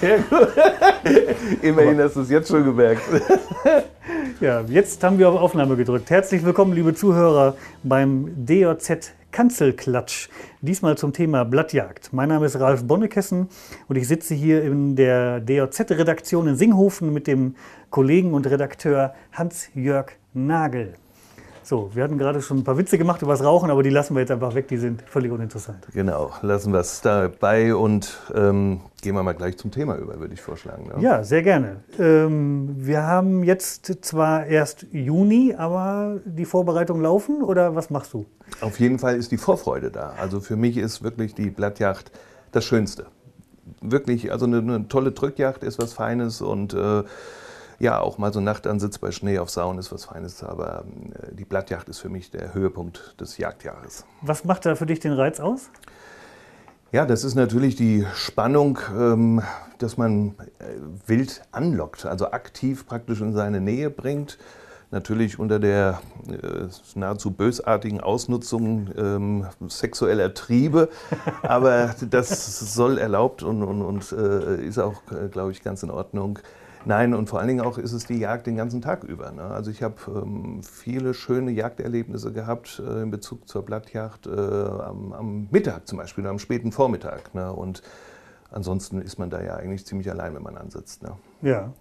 Sehr gut. Immerhin hast du es jetzt schon gemerkt. Ja, jetzt haben wir auf Aufnahme gedrückt. Herzlich willkommen, liebe Zuhörer, beim DJZ Kanzelklatsch. Diesmal zum Thema Blattjagd. Mein Name ist Ralf Bonnekessen und ich sitze hier in der DJZ-Redaktion in Singhofen mit dem Kollegen und Redakteur Hans-Jörg Nagel. So, wir hatten gerade schon ein paar Witze gemacht über das Rauchen, aber die lassen wir jetzt einfach weg, die sind völlig uninteressant. Genau, lassen wir es dabei und ähm, gehen wir mal gleich zum Thema über, würde ich vorschlagen. Ne? Ja, sehr gerne. Ähm, wir haben jetzt zwar erst Juni, aber die Vorbereitungen laufen oder was machst du? Auf jeden Fall ist die Vorfreude da. Also für mich ist wirklich die Blattjacht das Schönste. Wirklich, also eine, eine tolle Drückjacht ist was Feines und äh, ja, auch mal so Nachtansitz bei Schnee auf Sauen ist was Feines, aber äh, die Blattjacht ist für mich der Höhepunkt des Jagdjahres. Was macht da für dich den Reiz aus? Ja, das ist natürlich die Spannung, ähm, dass man äh, wild anlockt, also aktiv praktisch in seine Nähe bringt. Natürlich unter der äh, nahezu bösartigen Ausnutzung ähm, sexueller Triebe, aber das soll erlaubt und, und, und äh, ist auch, glaube ich, ganz in Ordnung. Nein, und vor allen Dingen auch ist es die Jagd den ganzen Tag über. Ne? Also ich habe ähm, viele schöne Jagderlebnisse gehabt äh, in Bezug zur Blattjagd äh, am, am, Mittag zum Beispiel am späten Vormittag. Ne? Und ansonsten ist man da ja eigentlich ziemlich allein, wenn man ansitzt. Ne? Ja,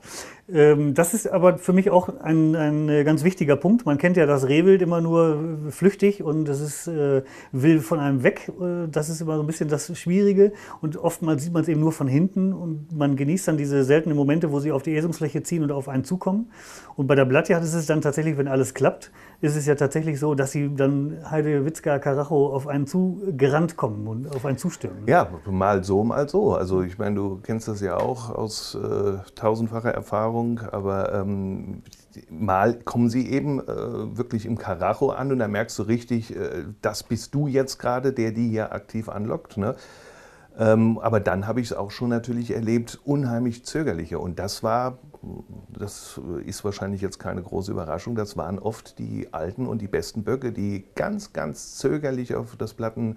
ähm, das ist aber für mich auch ein, ein äh, ganz wichtiger Punkt. Man kennt ja das Rehwild immer nur flüchtig und das ist, äh, will von einem weg. Äh, das ist immer so ein bisschen das Schwierige und oftmals sieht man es eben nur von hinten und man genießt dann diese seltenen Momente, wo sie auf die Esungsfläche ziehen und auf einen zukommen. Und bei der Blattjagd ist es dann tatsächlich, wenn alles klappt, ist es ja tatsächlich so, dass sie dann Heide, Witzka, Karacho auf einen zugerannt kommen und auf einen zustürmen. Ja, mal so, mal so. Also ich meine, du kennst das ja auch aus äh, tausendfacher Erfahrung, aber ähm, mal kommen sie eben äh, wirklich im Karacho an und da merkst du richtig, äh, das bist du jetzt gerade, der die hier aktiv anlockt. Ne? Ähm, aber dann habe ich es auch schon natürlich erlebt, unheimlich zögerliche. Und das war, das ist wahrscheinlich jetzt keine große Überraschung, das waren oft die alten und die besten Böcke, die ganz, ganz zögerlich auf das Platten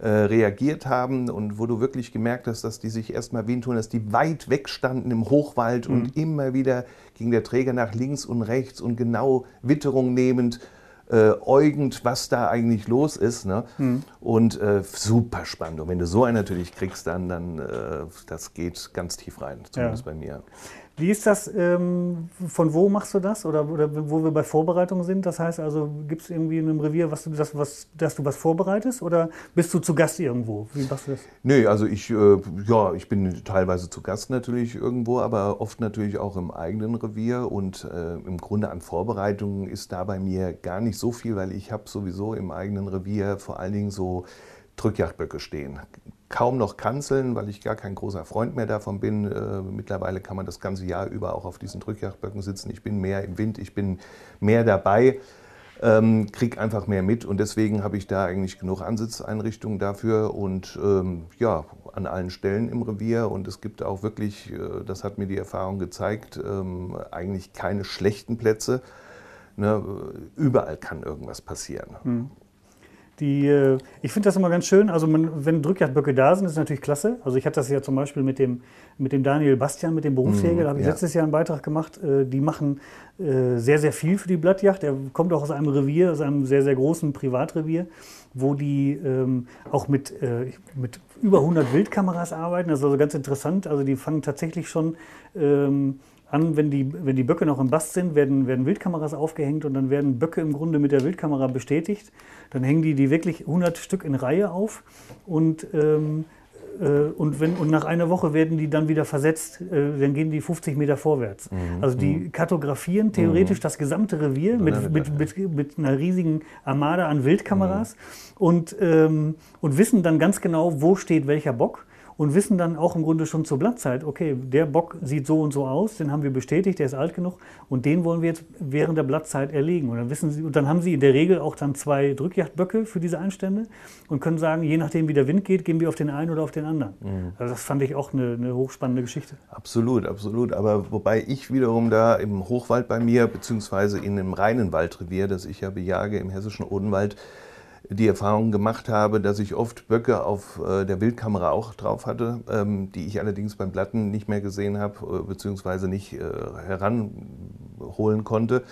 äh, reagiert haben und wo du wirklich gemerkt hast, dass die sich erstmal wehen tun, dass die weit weg standen im Hochwald mhm. und immer wieder ging der Träger nach links und rechts und genau Witterung nehmend äh, äugend, was da eigentlich los ist. Ne? Mhm. Und äh, super spannend. Und wenn du so einen natürlich kriegst, dann, dann äh, das geht ganz tief rein, zumindest ja. bei mir. Wie ist das, ähm, von wo machst du das oder, oder wo wir bei Vorbereitung sind? Das heißt also, gibt es irgendwie in einem Revier, was du, das, was, dass du was vorbereitest oder bist du zu Gast irgendwo? Wie machst du das? Nee, also ich, äh, ja, ich bin teilweise zu Gast natürlich irgendwo, aber oft natürlich auch im eigenen Revier und äh, im Grunde an Vorbereitungen ist da bei mir gar nicht so viel, weil ich habe sowieso im eigenen Revier vor allen Dingen so Drückjagdböcke stehen kaum noch kanzeln, weil ich gar kein großer Freund mehr davon bin. Äh, mittlerweile kann man das ganze Jahr über auch auf diesen Drückjagdböcken sitzen. Ich bin mehr im Wind, ich bin mehr dabei, ähm, krieg einfach mehr mit und deswegen habe ich da eigentlich genug Ansitzeinrichtungen dafür und ähm, ja, an allen Stellen im Revier und es gibt auch wirklich, äh, das hat mir die Erfahrung gezeigt, ähm, eigentlich keine schlechten Plätze. Ne? Überall kann irgendwas passieren. Hm. Die, äh, ich finde das immer ganz schön. Also, man, wenn Drückjagdböcke da sind, ist natürlich klasse. Also, ich hatte das ja zum Beispiel mit dem, mit dem Daniel Bastian, mit dem Berufsjäger. Da habe ich ja. letztes Jahr einen Beitrag gemacht. Äh, die machen äh, sehr, sehr viel für die Blattjacht. Er kommt auch aus einem Revier, aus einem sehr, sehr großen Privatrevier, wo die ähm, auch mit, mit über 100 Wildkameras arbeiten. Das ist also ganz interessant. Also, die fangen tatsächlich schon. An, wenn die, wenn die Böcke noch im Bast sind, werden, werden Wildkameras aufgehängt und dann werden Böcke im Grunde mit der Wildkamera bestätigt. Dann hängen die die wirklich 100 Stück in Reihe auf und, ähm, äh, und, wenn, und nach einer Woche werden die dann wieder versetzt, äh, dann gehen die 50 Meter vorwärts. Mhm. Also die mhm. kartografieren theoretisch mhm. das gesamte Revier mit, mit, mit, mit, einer riesigen Armada an Wildkameras mhm. und, ähm, und wissen dann ganz genau, wo steht welcher Bock und wissen dann auch im Grunde schon zur Blattzeit, okay, der Bock sieht so und so aus, den haben wir bestätigt, der ist alt genug und den wollen wir jetzt während der Blattzeit erlegen. Und dann, wissen sie, und dann haben sie in der Regel auch dann zwei Drückjagdböcke für diese Einstände und können sagen, je nachdem wie der Wind geht, gehen wir auf den einen oder auf den anderen. Mhm. Also das fand ich auch eine, eine hochspannende Geschichte. Absolut, absolut. Aber wobei ich wiederum da im Hochwald bei mir, beziehungsweise in einem reinen Waldrevier, das ich ja bejage im hessischen Odenwald, die Erfahrung gemacht habe, dass ich oft Böcke auf äh, der Bildkamera auch drauf hatte, ähm, die ich allerdings beim Platten nicht mehr gesehen habe, äh, beziehungsweise nicht äh, heranholen konnte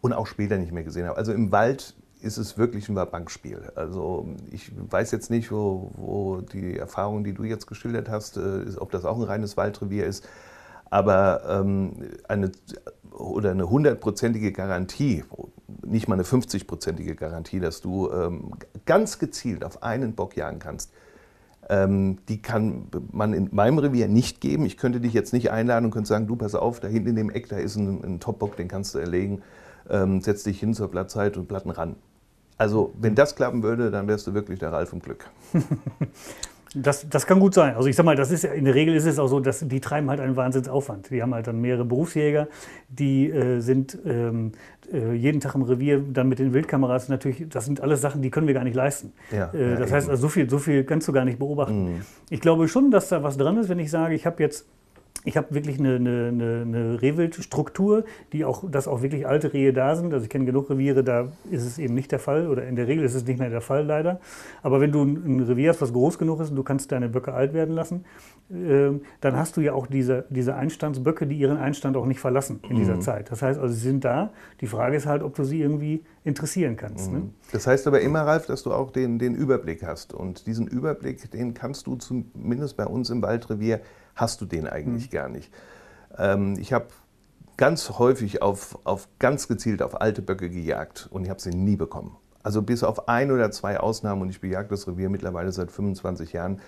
und auch später nicht mehr gesehen habe. Also im Wald ist es wirklich ein Bankspiel. Also ich weiß jetzt nicht, wo, wo, die Erfahrung, die du jetzt geschildert hast, ist, ob das auch ein reines Waldrevier ist. Aber ähm, eine oder eine hundertprozentige Garantie, nicht mal eine 50-prozentige Garantie, dass du ähm, ganz gezielt auf einen Bock jagen kannst, ähm, die kann man in meinem Revier nicht geben. Ich könnte dich jetzt nicht einladen und könnte sagen, du pass auf, da hinten in dem Eck, da ist ein, ein Top-Bock, den kannst du erlegen, ähm, setz dich hin zur Blattzeit und Platten ran. Also wenn das klappen würde, dann wärst du wirklich der Ralf im Glück. Das, das kann gut sein. Also ich sag mal, das ist in der Regel ist es auch so, dass die treiben halt einen Wahnsinnsaufwand. Die haben halt dann mehrere Berufsjäger, die äh, sind ähm, äh, jeden Tag im Revier, dann mit den Wildkameras natürlich, das sind alles Sachen, die können wir gar nicht leisten. Ja, äh, das ja, heißt, also so viel, so viel kannst du gar nicht beobachten. Mhm. Ich glaube schon, dass da was dran ist, wenn ich sage, ich habe jetzt ich habe wirklich eine, eine, eine Rehwildstruktur, die auch, dass auch wirklich alte Rehe da sind. Also ich kenne genug Reviere, da ist es eben nicht der Fall oder in der Regel ist es nicht mehr der Fall leider. Aber wenn du ein Revier hast, was groß genug ist und du kannst deine Böcke alt werden lassen, äh, dann hast du ja auch diese, diese Einstandsböcke, die ihren Einstand auch nicht verlassen in dieser mhm. Zeit. Das heißt also, sie sind da. Die Frage ist halt, ob du sie irgendwie interessieren kannst. Ne? Mhm. Ne? Das heißt aber immer, Ralf, dass du auch den, den Überblick hast. Und diesen Überblick, den kannst du zumindest bei uns im Waldrevier hast du den eigentlich mhm. gar nicht. Ähm, ich habe ganz häufig auf, auf ganz gezielt auf alte Böcke gejagt und ich habe sie nie bekommen. Also bis auf ein oder zwei Ausnahmen und ich bejage das Revier mittlerweile seit 25 Jahren.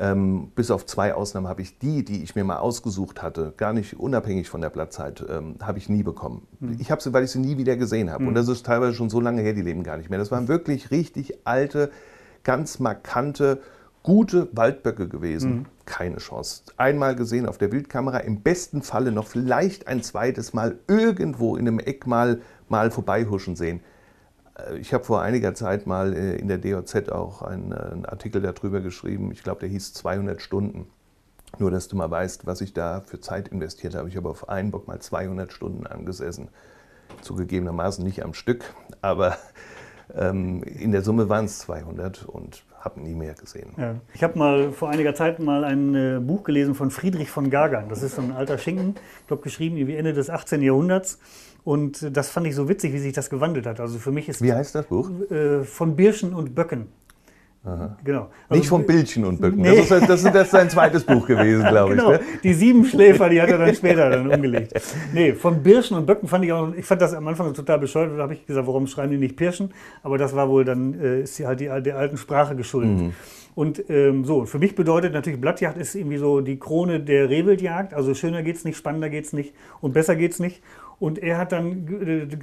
Ähm, bis auf zwei Ausnahmen habe ich die, die ich mir mal ausgesucht hatte, gar nicht unabhängig von der Blattzeit, ähm, habe ich nie bekommen. Mhm. Ich habe sie, weil ich sie nie wieder gesehen habe. Mhm. Und das ist teilweise schon so lange her, die leben gar nicht mehr. Das waren wirklich richtig alte, ganz markante gute Waldböcke gewesen. Mhm. Keine Chance. Einmal gesehen auf der Bildkamera, im besten Falle noch vielleicht ein zweites Mal irgendwo in einem Eck mal, mal vorbeihuschen sehen. Äh, ich habe vor einiger Zeit mal äh, in der DOZ auch einen, äh, einen Artikel darüber geschrieben. Ich glaube, der hieß 200 Stunden. Nur, dass du mal weißt, was ich da für Zeit investiert habe. Ich habe auf einen Bock mal 200 Stunden angesessen. Zugegebenermaßen nicht am Stück, aber ähm, in der Summe waren es 200 und habe nie mehr gesehen. Ja. Ich habe mal vor einiger Zeit mal ein äh, Buch gelesen von Friedrich von Gagern. Das ist so ein alter Schinken, ich glaube geschrieben wie Ende des 18. Jahrhunderts. Und das fand ich so witzig, wie sich das gewandelt hat. Also für mich ist wie heißt das Buch? Äh, von Birschen und Böcken. Aha. Genau. Also, Nicht vom Bildchen und Böcken. Nee. Das, ist, das, ist, das ist sein zweites Buch gewesen, glaube genau. ich. Ne? Die sieben Schläfer, die hat er dann später dann umgelegt. Nee, von Birschen und Böcken fand ich auch, ich fand das am Anfang total bescheuert. Da habe ich gesagt, warum schreiben die nicht Pirschen? Aber das war wohl dann, äh, ist halt die, der alten Sprache geschuldet. Mhm. Und ähm, so, für mich bedeutet natürlich, Blattjagd ist irgendwie so die Krone der Rehwildjagd. Also schöner geht's nicht, spannender geht's nicht und besser geht's nicht. Und er hat dann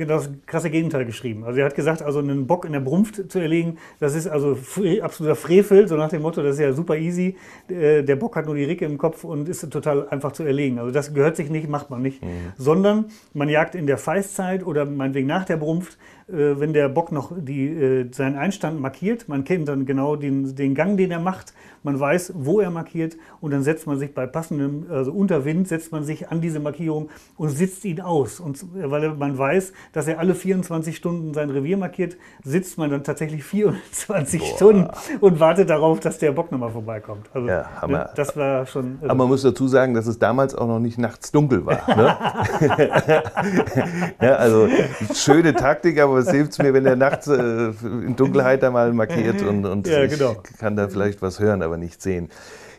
das krasse Gegenteil geschrieben. Also er hat gesagt, also einen Bock in der Brunft zu erlegen, das ist also absoluter Frevel, so nach dem Motto, das ist ja super easy. Äh, der Bock hat nur die Ricke im Kopf und ist total einfach zu erlegen. Also das gehört sich nicht, macht man nicht. Mhm. Sondern man jagt in der Feißzeit oder meinetwegen nach der Brunft, äh, wenn der Bock noch die, äh, seinen Einstand markiert. Man kennt dann genau den, den Gang, den er macht. Man weiß, wo er markiert und dann setzt man sich bei passendem, also unter Wind, setzt man sich an diese Markierung und sitzt ihn aus. Und weil man weiß, dass er alle 24 Stunden sein Revier markiert, sitzt man dann tatsächlich 24 Boah. Stunden und wartet darauf, dass der Bock nochmal vorbeikommt. Also ja, ne, das war schon. Also Aber man muss dazu sagen, dass es damals auch noch nicht nachts dunkel war. Ne? ja, also schöne Taktik, aber es hilft mir, wenn der nachts äh, in Dunkelheit da mal markiert und, und ja, genau. ich kann da vielleicht was hören. Aber aber nicht sehen.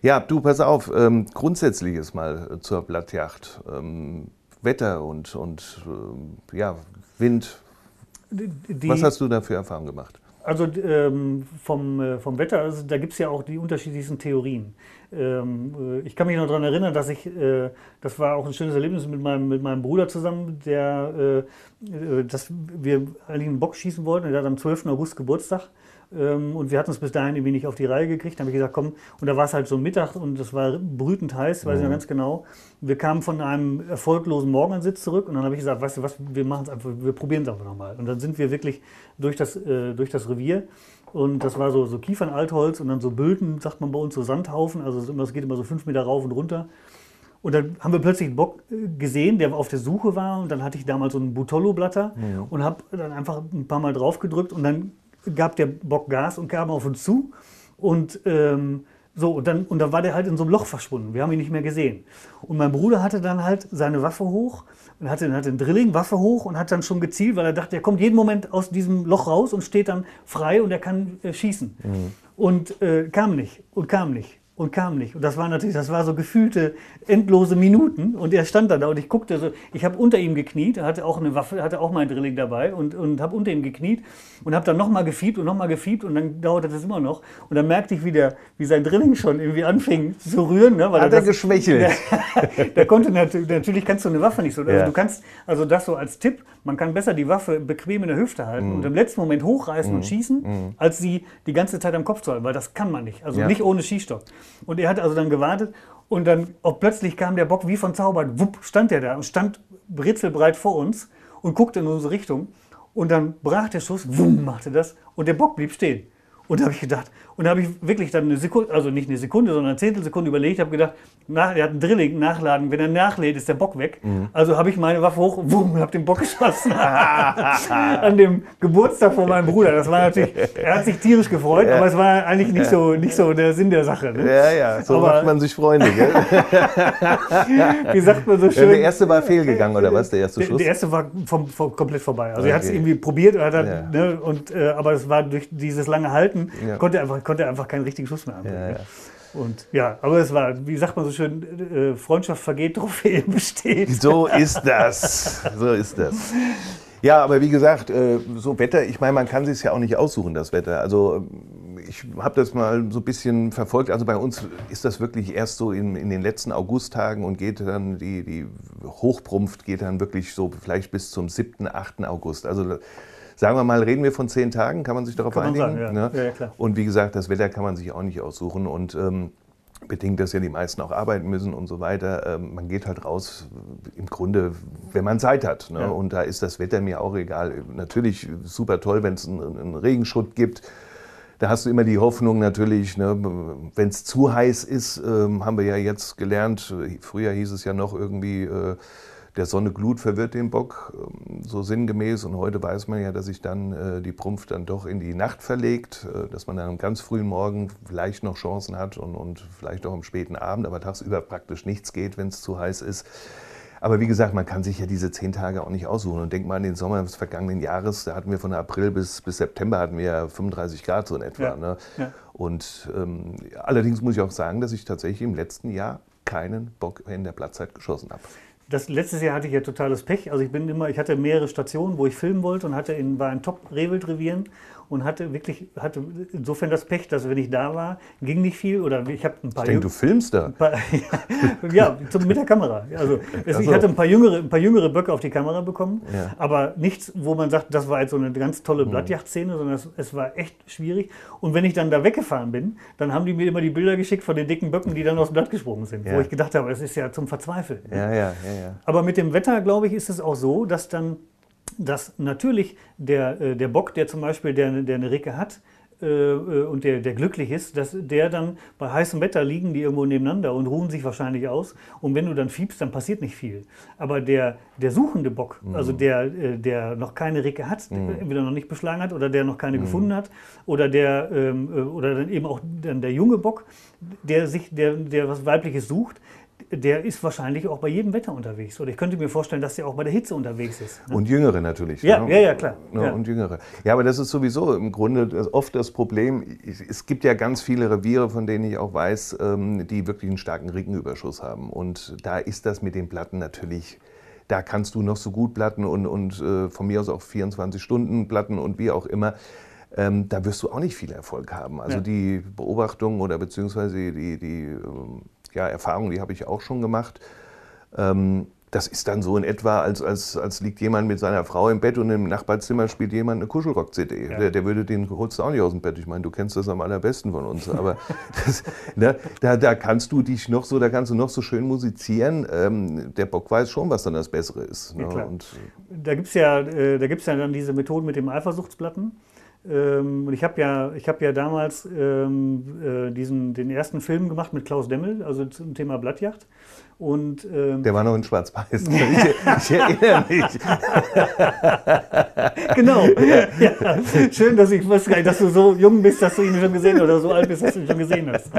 Ja, du, pass auf, ähm, grundsätzliches mal zur Blattjacht. Ähm, Wetter und, und äh, ja, Wind. Die, Was hast du da für Erfahrungen gemacht? Also ähm, vom, äh, vom Wetter, also da gibt es ja auch die unterschiedlichsten Theorien. Ähm, äh, ich kann mich noch daran erinnern, dass ich, äh, das war auch ein schönes Erlebnis mit meinem, mit meinem Bruder zusammen, der, äh, äh dass wir eigentlich einen Bock schießen wollten. Der hat am 12. August Geburtstag. Ähm, und wir hatten es bis dahin irgendwie nicht auf die Reihe gekriegt. Dann habe ich gesagt, komm, und da war es halt so Mittag und es war brütend heiß, weiß ich noch mhm. ganz genau. Wir kamen von einem erfolglosen Morgenansitz zurück und dann habe ich gesagt, weißt du was, wir machen es einfach, wir probieren es einfach nochmal. Und dann sind wir wirklich durch das, äh, durch das Revier und das war so, so Kiefernaltholz und dann so Bülten, sagt man bei uns, so Sandhaufen. Also es geht immer so fünf Meter rauf und runter. Und dann haben wir plötzlich einen Bock äh, gesehen, der auf der Suche war. Und dann hatte ich damals so einen Butollo-Blatter ja. und habe dann einfach ein paar Mal drauf gedrückt und dann gab der Bock Gas und kam auf uns zu. Und ähm, so, und dann, und dann war der halt in so einem Loch verschwunden. Wir haben ihn nicht mehr gesehen. Und mein Bruder hatte dann halt seine Waffe hoch und hatte, hatte einen Drilling, Waffe hoch und hat dann schon gezielt, weil er dachte, er kommt jeden Moment aus diesem Loch raus und steht dann frei und er kann äh, schießen. Mhm. Und äh, kam nicht und kam nicht und kam nicht. Und das war natürlich, das war so gefühlte endlose Minuten. Und er stand da, da und ich guckte so, ich habe unter ihm gekniet, er hatte auch eine Waffe, hatte auch mein Drilling dabei und, und habe unter ihm gekniet und habe dann nochmal gefiebt und nochmal gefiebt und dann dauerte das immer noch. Und dann merkte ich, wie, der, wie sein Drilling schon irgendwie anfing zu rühren. Ne, weil Hat er, das, geschwächelt? Der, der konnte natürlich, natürlich kannst du eine Waffe nicht so. Also ja. du kannst, also das so als Tipp, man kann besser die Waffe bequem in der Hüfte halten mhm. und im letzten Moment hochreißen mhm. und schießen, mhm. als sie die ganze Zeit am Kopf zu halten, weil das kann man nicht. Also ja. nicht ohne Schießstock. Und er hat also dann gewartet und dann auch plötzlich kam der Bock wie von Zauber, wupp, stand er da und stand britzelbreit vor uns und guckte in unsere Richtung. Und dann brach der Schuss, wumm, machte das und der Bock blieb stehen. Und da habe ich gedacht, und da habe ich wirklich dann eine Sekunde, also nicht eine Sekunde, sondern eine Zehntelsekunde überlegt, habe gedacht, nach, er hat ein Drilling, nachladen, wenn er nachlädt, ist der Bock weg. Mhm. Also habe ich meine Waffe hoch, wumm, habe den Bock geschossen. An dem Geburtstag von meinem Bruder. Das war natürlich, er hat sich tierisch gefreut, ja. aber es war eigentlich nicht so, nicht so der Sinn der Sache. Ne? Ja, ja, so aber, macht man sich Freunde, gell? Wie sagt man so schön? Der erste war fehlgegangen, oder was, der erste Schuss? Der, erste war vom, vom, komplett vorbei. Also okay. er hat es irgendwie probiert, hat, ja. ne, und, äh, aber es war durch dieses lange Halten, ja. konnte, einfach, konnte einfach keinen richtigen Schuss mehr anbringen. Ja, ja. Und ja, aber es war, wie sagt man so schön, äh, Freundschaft vergeht, Trophäe besteht. So ist das. So ist das. Ja, aber wie gesagt, äh, so Wetter, ich meine, man kann sich ja auch nicht aussuchen, das Wetter. Also ich habe das mal so ein bisschen verfolgt. Also bei uns ist das wirklich erst so in, in den letzten Augusttagen und geht dann, die, die Hochprumpft geht dann wirklich so vielleicht bis zum 7., 8. August. Also sagen wir mal, reden wir von zehn Tagen, kann man sich darauf kann einigen? Sagen, ja. Ne? Ja, und wie gesagt, das Wetter kann man sich auch nicht aussuchen und ähm, bedingt, dass ja die meisten auch arbeiten müssen und so weiter. Ähm, man geht halt raus, im Grunde, wenn man Zeit hat. Ne? Ja. Und da ist das Wetter mir auch egal. Natürlich super toll, wenn es einen, einen, Regenschutt gibt. Da hast du immer die Hoffnung natürlich, ne, wenn es zu heiß ist, ähm, haben wir ja jetzt gelernt, früher hieß es ja noch irgendwie, äh, der Sonne Glut verwirrt den Bock, ähm, so sinngemäß. Und heute weiß man ja, dass sich dann äh, die Prumpf dann doch in die Nacht verlegt, äh, dass man dann am ganz frühen Morgen vielleicht noch Chancen hat und, und vielleicht auch am späten Abend, aber tagsüber praktisch nichts geht, wenn es zu heiß ist. Aber wie gesagt, man kann sich ja diese zehn Tage auch nicht aussuchen. Und denk mal an den Sommer des vergangenen Jahres, da hatten wir von April bis, bis September hatten wir 35 Grad so in etwa. Ja, ne? ja. Und ähm, allerdings muss ich auch sagen, dass ich tatsächlich im letzten Jahr keinen Bock in der Platzzeit geschossen habe. Das letztes Jahr hatte ich ja totales Pech. Also ich bin immer, ich hatte mehrere Stationen, wo ich filmen wollte und hatte in, war in Top-Rehwild-Revieren und hatte wirklich, hatte insofern das Pech, dass wenn ich da war, ging nicht viel oder ich habe ein paar. Ich denke, du filmst da. Paar, ja, ja mit der Kamera. Also es, ich hatte ein paar jüngere, ein paar jüngere Böcke auf die Kamera bekommen, ja. aber nichts, wo man sagt, das war jetzt so eine ganz tolle hm. Blattjachtszene, sondern es, es, war echt schwierig. Und wenn ich dann da weggefahren bin, dann haben die mir immer die Bilder geschickt von den dicken Böcken, die dann aus dem Blatt gesprungen sind, ja. wo ich gedacht habe, das ist ja zum Verzweifeln. Ja, ja, ja, ja. Aber mit dem Wetter, glaube ich, ist es auch so, dass dann dass natürlich der, äh, der Bock, der zum Beispiel der, der eine Ricke hat, äh, äh, und der, der glücklich ist, dass der dann bei heißem Wetter liegen die irgendwo nebeneinander und ruhen sich wahrscheinlich aus. Und wenn du dann fiebst, dann passiert nicht viel. Aber der, der suchende Bock, mhm. also der, der noch keine Ricke hat, mhm. entweder noch nicht beschlagen hat oder der noch keine mhm. gefunden hat, oder der ähm, oder dann eben auch dann der junge Bock, der sich, der, der was Weibliches sucht, der ist wahrscheinlich auch bei jedem Wetter unterwegs. Oder ich könnte mir vorstellen, dass der auch bei der Hitze unterwegs ist. Ne? Und Jüngere natürlich. Ja, ne? ja, ja, klar. Ne? Ja. Und Jüngere. Ja, aber das ist sowieso im Grunde oft das Problem. Es gibt ja ganz viele Reviere, von denen ich auch weiß, ähm, die wirklich einen starken Rickenüberschuss haben. Und da ist das mit den Platten natürlich da kannst du noch so gut Platten und, und äh, von mir aus auch 24 Stunden Platten und wie auch immer. Ähm, da wirst du auch nicht viel Erfolg haben. Also ja. die Beobachtung oder beziehungsweise die, die ähm, ja, Erfahrung, die habe ich auch schon gemacht. Ähm, das ist dann so in etwa, als, als, als liegt jemand mit seiner Frau im Bett und im Nachbarzimmer spielt jemand eine Kuschelrock-CD. Ja. Der, der, würde den holst du auch nicht aus dem Bett. Ich meine, du kennst das am allerbesten von uns. Aber das, ne, da, da kannst du dich noch so, da kannst du noch so schön musizieren. Ähm, der Bock weiß schon, was dann das Bessere ist. Ne? Ja, und, da gibt es ja, äh, ja dann diese Methoden mit dem Eifersuchtsplatten. Ähm, und ich habe ja, hab ja damals ähm, äh, diesen, den ersten Film gemacht mit Klaus Demmel, also zum Thema Blattjacht. Und, ähm, Der war noch in Schwarz-Weiß. ich, ich, erinnere mich. genau. Ja. Schön, dass ich wusste, dass du so jung bist, dass du ihn schon gesehen hast, oder so alt bist, dass du ihn schon gesehen hast.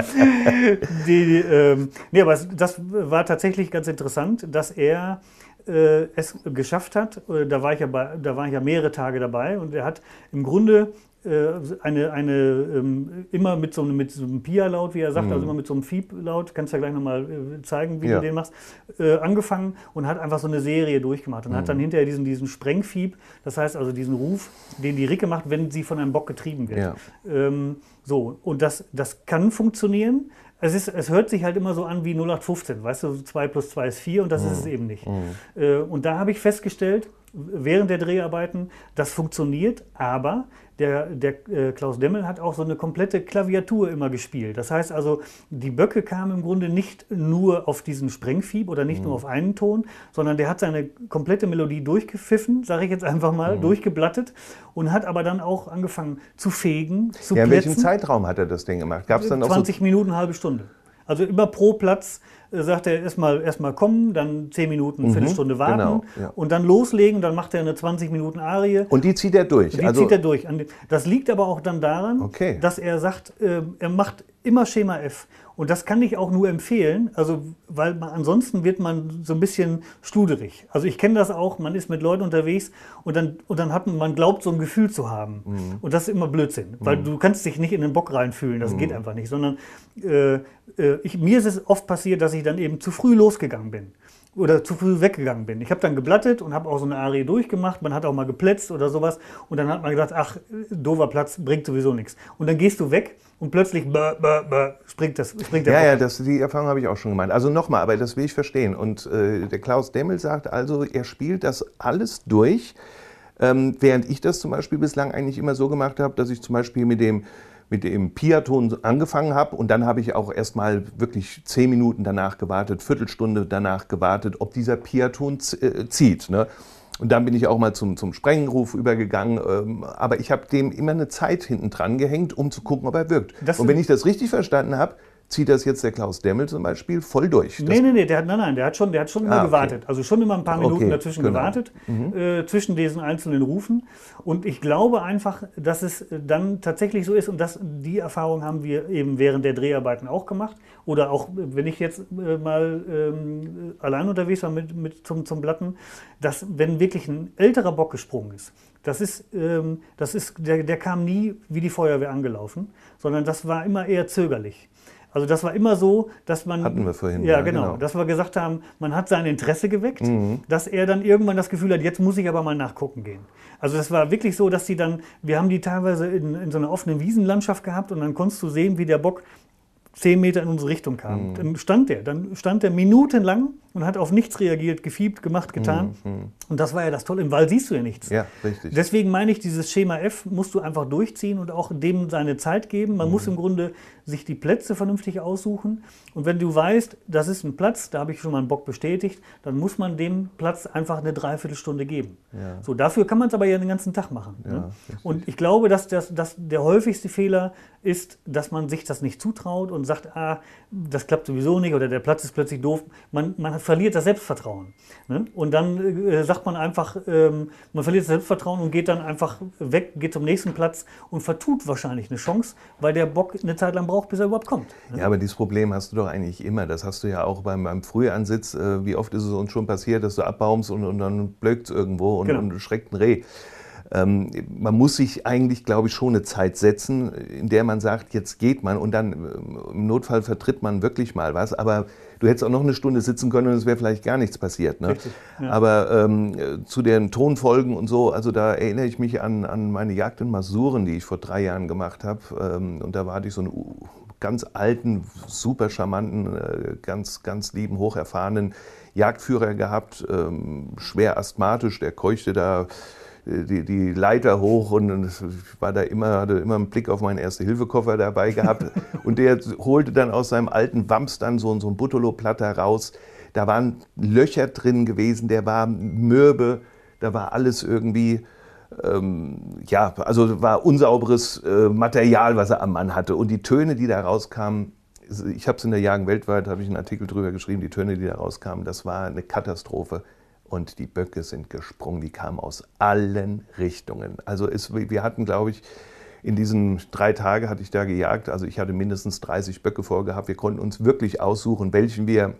Die, ähm, nee, aber das war tatsächlich ganz interessant, dass er äh, es geschafft hat, äh, da war, ich ja bei, da war ich ja mehrere Tage dabei und er hat im Grunde äh, eine, eine ähm, immer mit so, mit so einem Pia-Laut, wie er sagt, also mhm. also immer mit so einem Fieb-Laut, kannst du ja gleich nochmal äh, zeigen, wie ja. du den machst, äh, angefangen und hat einfach so eine Serie durchgemacht und mhm. hat dann hinterher diesen, diesen Sprengfieb, das heißt also diesen Ruf, den die Ricke macht, wenn sie von einem Bock getrieben wird. Ja. Ähm, so, und das, das kann funktionieren. Es, ist, es hört sich halt immer so an wie 0815, weißt du, 2 plus 2 ist 4 und das mhm. ist es eben nicht. Mhm. Äh, und da habe ich festgestellt, während der Dreharbeiten, das funktioniert, aber der, der äh, Klaus Demmel hat auch so eine komplette Klaviatur immer gespielt. Das heißt also, die Böcke kamen im Grunde nicht nur auf diesen Sprengfieb oder nicht mhm. nur auf einen Ton, sondern der hat seine komplette Melodie durchgepfiffen, sage ich jetzt einfach mal, mhm. durchgeblattet und hat aber dann auch angefangen zu fegen, zu Ja, in welchem Zeitraum hat er das Ding gemacht? Gab es dann 20 so Minuten, eine halbe Stunde. Also immer pro Platz sagt er erstmal erstmal kommen, dann 10 Minuten, mhm, Viertelstunde warten genau, ja. und dann loslegen, dann macht er eine 20 Minuten Arie. Und die zieht er durch. Die also zieht er durch. Das liegt aber auch dann daran, okay. dass er sagt, äh, er macht immer Schema F. Und das kann ich auch nur empfehlen, also weil man, ansonsten wird man so ein bisschen studerig. Also ich kenne das auch, man ist mit Leuten unterwegs und dann, und dann hat man, man glaubt so ein Gefühl zu haben. Mhm. Und das ist immer Blödsinn, weil mhm. du kannst dich nicht in den Bock reinfühlen, das mhm. geht einfach nicht. Sondern äh, äh, ich, mir ist es oft passiert, dass ich dann eben zu früh losgegangen bin oder zu früh weggegangen bin. Ich habe dann geblattet und habe auch so eine Arie durchgemacht. Man hat auch mal geplätzt oder sowas. Und dann hat man gedacht, ach, dover Platz bringt sowieso nichts. Und dann gehst du weg und plötzlich bäh, bäh, bäh, springt, das, springt der Ja, Bock. ja, das, die Erfahrung habe ich auch schon gemeint. Also nochmal, aber das will ich verstehen. Und äh, der Klaus Demmel sagt also, er spielt das alles durch. Ähm, während ich das zum Beispiel bislang eigentlich immer so gemacht habe, dass ich zum Beispiel mit dem mit dem Piaton angefangen habe und dann habe ich auch erstmal wirklich zehn Minuten danach gewartet, Viertelstunde danach gewartet, ob dieser Piaton äh, zieht. Ne? Und dann bin ich auch mal zum, zum Sprengenruf übergegangen. Ähm, aber ich habe dem immer eine Zeit hinten dran gehängt, um zu gucken, ob er wirkt. Das und wenn ich das richtig verstanden habe, zieht das jetzt der Klaus Demmel zum Beispiel voll durch. Nee, nee, nee, der hat, nein, nein, der hat schon, der hat schon immer ah, gewartet. Also schon immer ein paar Minuten okay, dazwischen genau. gewartet, mhm. äh, zwischen diesen einzelnen Rufen. Und ich glaube einfach, dass es dann tatsächlich so ist und das, die Erfahrung haben wir eben während der Dreharbeiten auch gemacht. Oder auch, wenn ich jetzt äh, mal ähm, allein unterwegs war mit, mit zum, zum Blatten, dass wenn wirklich ein älterer Bock gesprungen ist, das ist, ähm, das ist der, der kam nie wie die Feuerwehr angelaufen, sondern das war immer eher zögerlich. Also das war immer so, dass man. Hatten wir vorhin. Ja, ja genau, genau, Dass wir gesagt haben, man hat sein Interesse geweckt, mhm. dass er dann irgendwann das Gefühl hat, jetzt muss ich aber mal nachgucken gehen. Also das war wirklich so, dass sie dann, wir haben die teilweise in, in so einer offenen Wiesenlandschaft gehabt und dann konntest du sehen, wie der Bock zehn Meter in unsere Richtung kam. Mhm. Dann stand der, dann stand der minutenlang und hat auf nichts reagiert, gefiebt, gemacht, getan. Mhm. mhm. Und das war ja das Tolle. Im Wald siehst du ja nichts. Ja, richtig. Deswegen meine ich, dieses Schema F musst du einfach durchziehen und auch dem seine Zeit geben. Man mhm. muss im Grunde sich die Plätze vernünftig aussuchen. Und wenn du weißt, das ist ein Platz, da habe ich schon mal einen Bock bestätigt, dann muss man dem Platz einfach eine Dreiviertelstunde geben. Ja. So, dafür kann man es aber ja den ganzen Tag machen. Ja, ne? Und ich glaube, dass, das, dass der häufigste Fehler ist, dass man sich das nicht zutraut und sagt, ah, das klappt sowieso nicht oder der Platz ist plötzlich doof. Man, man verliert das Selbstvertrauen. Ne? Und dann äh, sagt man einfach, ähm, man verliert das Selbstvertrauen und geht dann einfach weg, geht zum nächsten Platz und vertut wahrscheinlich eine Chance, weil der Bock eine Zeit lang braucht, bis er überhaupt kommt. Ne? Ja, aber dieses Problem hast du doch eigentlich immer. Das hast du ja auch beim, beim Frühansitz. Äh, wie oft ist es uns schon passiert, dass du abbaumst und, und dann blökt es irgendwo und, genau. und schreckt ein Reh. Ähm, man muss sich eigentlich, glaube ich, schon eine Zeit setzen, in der man sagt, jetzt geht man und dann äh, im Notfall vertritt man wirklich mal was. Aber du hättest auch noch eine Stunde sitzen können und es wäre vielleicht gar nichts passiert. Ne? Richtig, ja. Aber ähm, zu den Tonfolgen und so, also da erinnere ich mich an, an meine Jagd in Masuren, die ich vor drei Jahren gemacht habe. Ähm, und da war ich so einen ganz alten, super charmanten, äh, ganz, ganz lieben, hocherfahrenen Jagdführer gehabt, ähm, schwer asthmatisch, der keuchte da die, die Leiter hoch und ich war da immer, hatte immer einen Blick auf meinen Erste-Hilfe-Koffer dabei gehabt. und der holte dann aus seinem alten Wams dann so, so ein Butterlo-Platter raus. Da waren Löcher drin gewesen, der war mürbe, da war alles irgendwie ähm, ja, also war unsauberes äh, Material, was er am Mann hatte. Und die Töne, die da rauskamen, ich habe es in der Jagen weltweit, habe ich einen Artikel drüber geschrieben, die Töne, die da rauskamen, das war eine Katastrophe. Und die Böcke sind gesprungen, die kamen aus allen Richtungen. Also es, wir hatten, glaube ich, in diesen drei Tagen hatte ich da gejagt, also ich hatte mindestens 30 Böcke vorgehabt. Wir konnten uns wirklich aussuchen, welchen wir,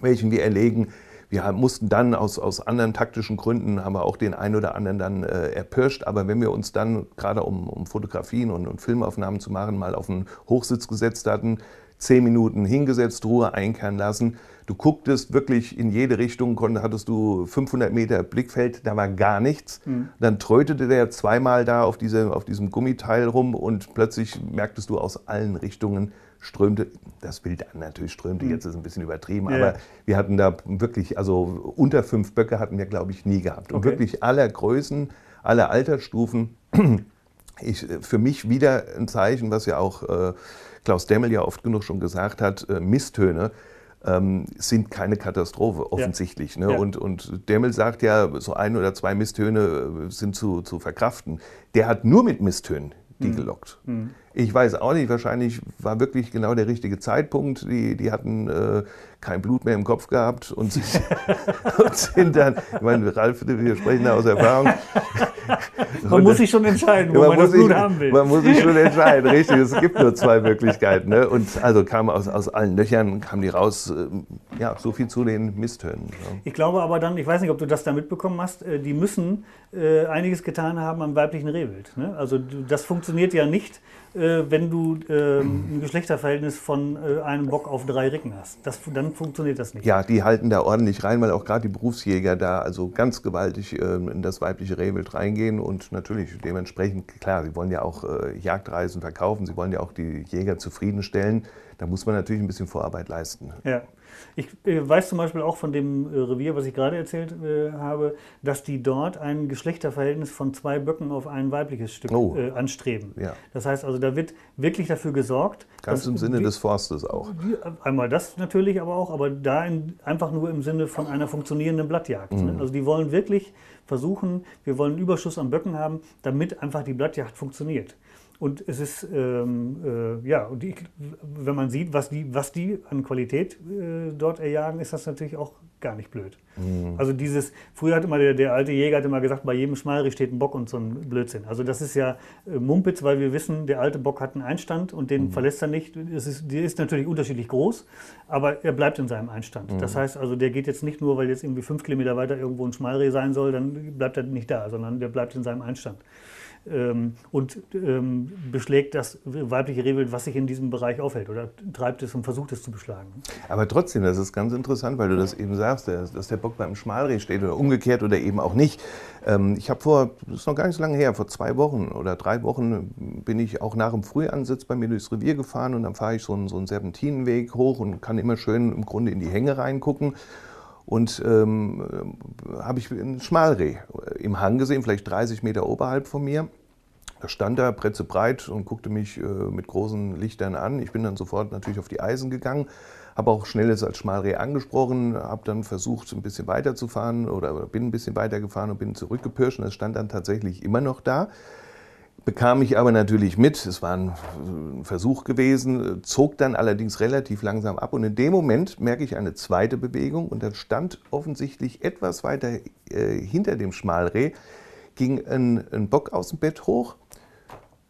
welchen wir erlegen. Wir mussten dann aus, aus anderen taktischen Gründen, haben wir auch den einen oder anderen dann äh, erpirscht. Aber wenn wir uns dann, gerade um, um Fotografien und, und Filmaufnahmen zu machen, mal auf einen Hochsitz gesetzt hatten, zehn Minuten hingesetzt, Ruhe einkehren lassen. Du gucktest wirklich in jede Richtung, konntest, hattest du 500 Meter Blickfeld, da war gar nichts. Mhm. Dann trötete der zweimal da auf, diese, auf diesem Gummiteil rum und plötzlich merktest du aus allen Richtungen strömte, das Bild natürlich strömte, mhm. jetzt ist es ein bisschen übertrieben, ja. aber wir hatten da wirklich, also unter fünf Böcke hatten wir, glaube ich, nie gehabt. Und wirklich aller Größen, aller Altersstufen. Ich, für mich wieder ein Zeichen, was ja auch äh, Klaus Demmel ja oft genug schon gesagt hat, äh, Misstöne ähm, sind keine Katastrophe offensichtlich. Ja. Ne? Ja. Und, und Demmel sagt ja, so ein oder zwei Misstöne äh, sind zu, zu verkraften. Der hat nur mit Misstönen die mhm. gelockt. Mhm. Ich weiß auch nicht, wahrscheinlich war wirklich genau der richtige Zeitpunkt. Die, die hatten äh, kein Blut mehr im Kopf gehabt und, sich, und sind dann, ich meine, Ralf, wir sprechen da aus Erfahrung. Man und, muss sich schon entscheiden, wo man, man das Blut sich, haben will. Man muss sich schon entscheiden, richtig. Es gibt nur zwei Möglichkeiten. Ne? Und also kam aus, aus allen Löchern, kamen die raus, äh, ja, so viel zu den Misstönen. Ja. Ich glaube aber dann, ich weiß nicht, ob du das da mitbekommen hast, äh, die müssen äh, einiges getan haben am weiblichen Rehwild. Ne? Also das funktioniert ja nicht, äh, wenn du äh, ein Geschlechterverhältnis von äh, einem Bock auf drei Ricken hast. Das, dann funktioniert das nicht. Ja, die halten da ordentlich rein, weil auch gerade die Berufsjäger da also ganz gewaltig ähm, in das weibliche Rehwild reingehen und natürlich dementsprechend, klar, sie wollen ja auch äh, Jagdreisen verkaufen, sie wollen ja auch die Jäger zufriedenstellen. Da muss man natürlich ein bisschen Vorarbeit leisten. Ja. Ich äh, weiß zum Beispiel auch von dem äh, Revier, was ich gerade erzählt äh, habe, dass die dort ein Geschlechterverhältnis von zwei Böcken auf ein weibliches Stück oh. anstreben. Ja. Das heißt also, da wird wirklich dafür gesorgt. Ganz im Sinne des Forstes auch. Einmal das natürlich, aber auch, aber da in, einfach nur im Sinne von einer funktionierenden Blattjagd. Ne? Mhm. Ne? Also die wollen wirklich versuchen, wir wollen einen Überschuss an Böcken haben, damit einfach die Blattjagd funktioniert. Und es ist, ähm, äh, ja, und die, wenn man sieht, was die, was die an Qualität äh, dort erjagen, ist das natürlich auch gar nicht blöd. Mhm. Also dieses, früher hat immer der, der, alte Jäger hat immer gesagt, bei jedem Schmalrich steht ein Bock und so ein Blödsinn. Also das ist ja äh, Mumpitz, weil wir wissen, der alte Bock hat einen Einstand und den mhm. verlässt er nicht. Es ist, der ist natürlich unterschiedlich groß, aber er bleibt in seinem Einstand. Mhm. Das heißt also, der geht jetzt nicht nur, weil jetzt irgendwie fünf Kilometer weiter irgendwo ein Schmalreh sein soll, dann bleibt er nicht da, sondern der bleibt in seinem Einstand ähm, und ähm, beschlägt das weibliche Rehwild, was sich in diesem Bereich aufhält oder treibt es und versucht es zu beschlagen. Aber trotzdem, das ist ganz interessant, weil du das eben sagst, dass der Bock beim Schmalreh steht oder umgekehrt oder eben auch nicht. Ähm, ich habe vor, das ist noch gar nicht so lange her, vor zwei Wochen oder drei Wochen bin ich auch nach dem Frühansitz bei mir durchs Revier gefahren und dann fahre ich so einen, so einen Serpentinenweg hoch und kann immer schön im Grunde in die Hänge reingucken. Und ähm, habe ich ein Schmalreh im Hang gesehen, vielleicht 30 Meter oberhalb von mir. Da stand er breit und guckte mich äh, mit großen Lichtern an. Ich bin dann sofort natürlich auf die Eisen gegangen, habe auch schnelles als Schmalreh angesprochen, habe dann versucht, ein bisschen weiterzufahren oder bin ein bisschen weitergefahren und bin zurückgepirscht es stand dann tatsächlich immer noch da. Bekam ich aber natürlich mit, es war ein Versuch gewesen, zog dann allerdings relativ langsam ab und in dem Moment merke ich eine zweite Bewegung und dann stand offensichtlich etwas weiter äh, hinter dem Schmalreh, ging ein, ein Bock aus dem Bett hoch,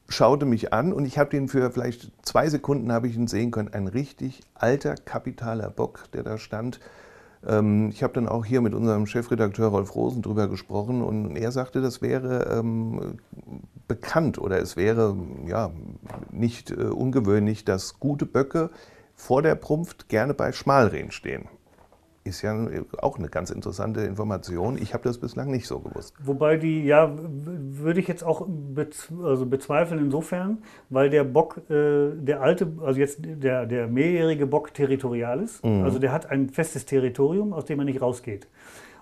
schaute mich an und ich habe den für vielleicht zwei Sekunden habe ich ihn sehen können. Ein richtig alter, kapitaler Bock, der da stand. Ähm, ich habe dann auch hier mit unserem Chefredakteur Rolf Rosen drüber gesprochen und er sagte, das wäre ähm, bekannt oder es wäre ja, nicht äh, ungewöhnlich, dass gute Böcke vor der Prumpft gerne bei Schmalrehen stehen ist ja auch eine ganz interessante Information. Ich habe das bislang nicht so gewusst. Wobei die, ja, würde ich jetzt auch bez also bezweifeln insofern, weil der Bock, äh, der alte, also jetzt der, der mehrjährige Bock territorial ist. Mhm. Also der hat ein festes Territorium, aus dem er nicht rausgeht.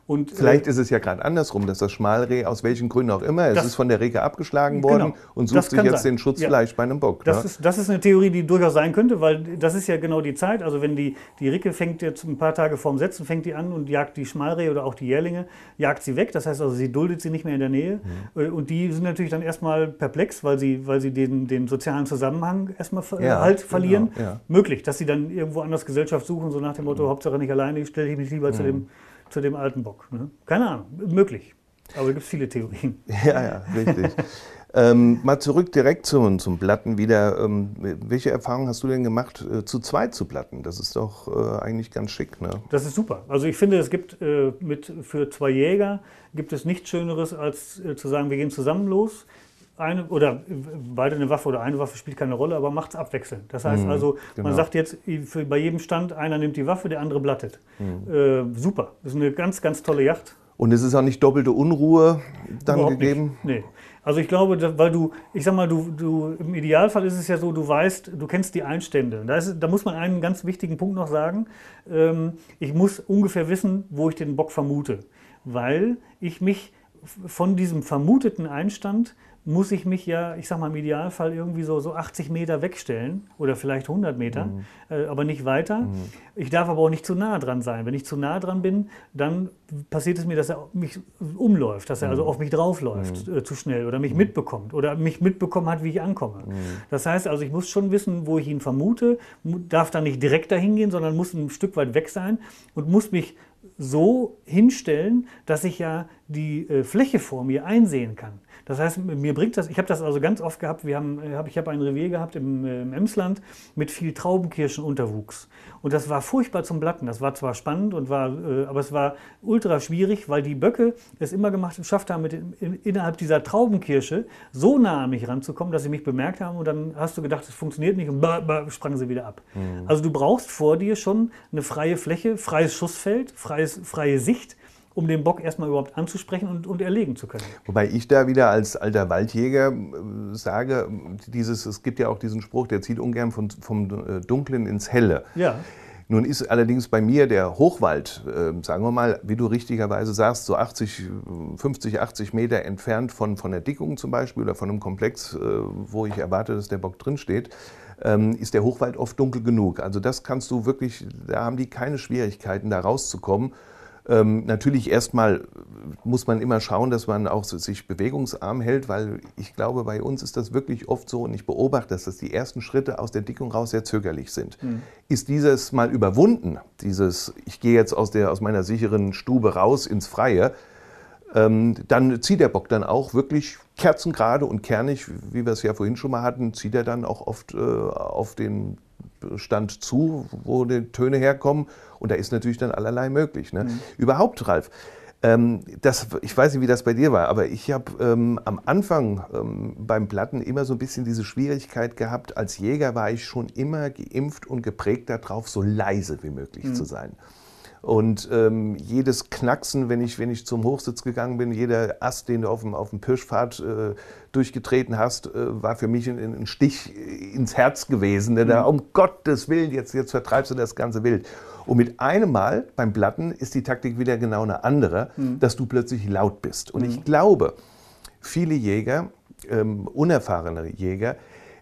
Und, Vielleicht äh, ist es ja gerade andersrum, dass das Schmalreh aus welchen Gründen auch immer, es ist von der Reke abgeschlagen worden genau, und sucht sich jetzt sein. den Schutz ja. vielleicht bei einem Bock. Das, ne? ist, das ist eine Theorie, die durchaus sein könnte, weil das ist ja genau die Zeit. Also wenn die, die Ricke fängt jetzt ein paar Tage vorm Setzen, fängt die an und jagt die Schmalrehe oder auch die Jährlinge, jagt sie weg. Das heißt also, sie duldet sie nicht mehr in der Nähe. Mhm. Äh, und die sind natürlich dann erstmal perplex, weil sie, weil sie den, den sozialen Zusammenhang erstmal ja, halt genau, verlieren. Ja. Möglich, dass sie dann irgendwo anders Gesellschaft suchen, so nach dem Motto, mhm. Hauptsache nicht alleine, stelle ich mich lieber mhm. zu dem zu dem alten Bock. Ne? Keine Ahnung, möglich. Aber es gibt viele Theorien. Ja, ja, richtig. ähm, mal zurück direkt zum, zum Platten wieder. Ähm, welche Erfahrungen hast du denn gemacht, äh, zu zweit zu platten? Das ist doch äh, eigentlich ganz schick. Ne? Das ist super. Also ich finde, es gibt äh, mit, für zwei Jäger gibt es nichts Schöneres, als äh, zu sagen, wir gehen zusammen los eine oder beide eine Waffe oder eine Waffe spielt keine Rolle, aber macht es abwechselnd. Das heißt mhm, also, genau. man sagt jetzt für, bei jedem Stand, einer nimmt die Waffe, der andere blattet. Mhm. Äh, super, das ist eine ganz, ganz tolle Yacht. Und es ist auch nicht doppelte Unruhe dann Überhaupt gegeben? Nicht. Nee. Also ich glaube, weil du, ich sag mal, du, du, im Idealfall ist es ja so, du weißt, du kennst die Einstände. Da, ist, da muss man einen ganz wichtigen Punkt noch sagen. Ähm, ich muss ungefähr wissen, wo ich den Bock vermute. Weil ich mich von diesem vermuteten Einstand muss ich mich ja, ich sag mal im Idealfall irgendwie so, so 80 Meter wegstellen oder vielleicht 100 Meter, mhm. äh, aber nicht weiter. Mhm. Ich darf aber auch nicht zu nah dran sein. Wenn ich zu nah dran bin, dann passiert es mir, dass er mich umläuft, dass er also mhm. auf mich draufläuft mhm. äh, zu schnell oder mich mhm. mitbekommt oder mich mitbekommen hat, wie ich ankomme. Mhm. Das heißt also, ich muss schon wissen, wo ich ihn vermute, darf dann nicht direkt dahin gehen, sondern muss ein Stück weit weg sein und muss mich so hinstellen, dass ich ja die äh, Fläche vor mir einsehen kann. Das heißt, mir bringt das, ich habe das also ganz oft gehabt, wir haben, äh, ich habe ein Revier gehabt im, im Emsland mit viel Traubenkirschenunterwuchs. Und das war furchtbar zum Blatten. Das war zwar spannend, und war, äh, aber es war ultra schwierig, weil die Böcke es immer gemacht geschafft haben, mit, in, innerhalb dieser Traubenkirsche so nah an mich ranzukommen, dass sie mich bemerkt haben. Und dann hast du gedacht, es funktioniert nicht und bah, bah, sprangen sie wieder ab. Mhm. Also du brauchst vor dir schon eine freie Fläche, freies Schussfeld, freies, freie Sicht um den Bock erstmal überhaupt anzusprechen und, und erlegen zu können. Wobei ich da wieder als alter Waldjäger äh, sage, dieses, es gibt ja auch diesen Spruch, der zieht ungern von, vom äh, Dunklen ins Helle. Ja. Nun ist allerdings bei mir der Hochwald, äh, sagen wir mal, wie du richtigerweise sagst, so 80, 50, 80 Meter entfernt von, von der Dickung zum Beispiel oder von einem Komplex, äh, wo ich erwarte, dass der Bock drinsteht, ähm, ist der Hochwald oft dunkel genug. Also das kannst du wirklich, da haben die keine Schwierigkeiten, da rauszukommen. Ähm, natürlich erstmal muss man immer schauen, dass man auch sich bewegungsarm hält, weil ich glaube, bei uns ist das wirklich oft so und ich beobachte, dass das die ersten Schritte aus der Dickung raus sehr zögerlich sind. Mhm. Ist dieses mal überwunden, dieses, ich gehe jetzt aus, der, aus meiner sicheren Stube raus ins Freie, ähm, dann zieht der Bock dann auch wirklich kerzengerade und kernig, wie wir es ja vorhin schon mal hatten, zieht er dann auch oft äh, auf den Stand zu, wo die Töne herkommen. Und da ist natürlich dann allerlei möglich. Ne? Mhm. Überhaupt, Ralf, ähm, das, ich weiß nicht, wie das bei dir war, aber ich habe ähm, am Anfang ähm, beim Platten immer so ein bisschen diese Schwierigkeit gehabt. Als Jäger war ich schon immer geimpft und geprägt darauf, so leise wie möglich mhm. zu sein. Und ähm, jedes Knacksen, wenn ich, wenn ich zum Hochsitz gegangen bin, jeder Ast, den du auf dem, auf dem Pirschpfad äh, durchgetreten hast, äh, war für mich ein, ein, Stich ins Herz gewesen. Mhm. Da, um Gottes Willen, jetzt, jetzt vertreibst du das ganze Wild. Und mit einem Mal beim Blatten ist die Taktik wieder genau eine andere, mhm. dass du plötzlich laut bist. Und mhm. ich glaube, viele Jäger, ähm, unerfahrene Jäger,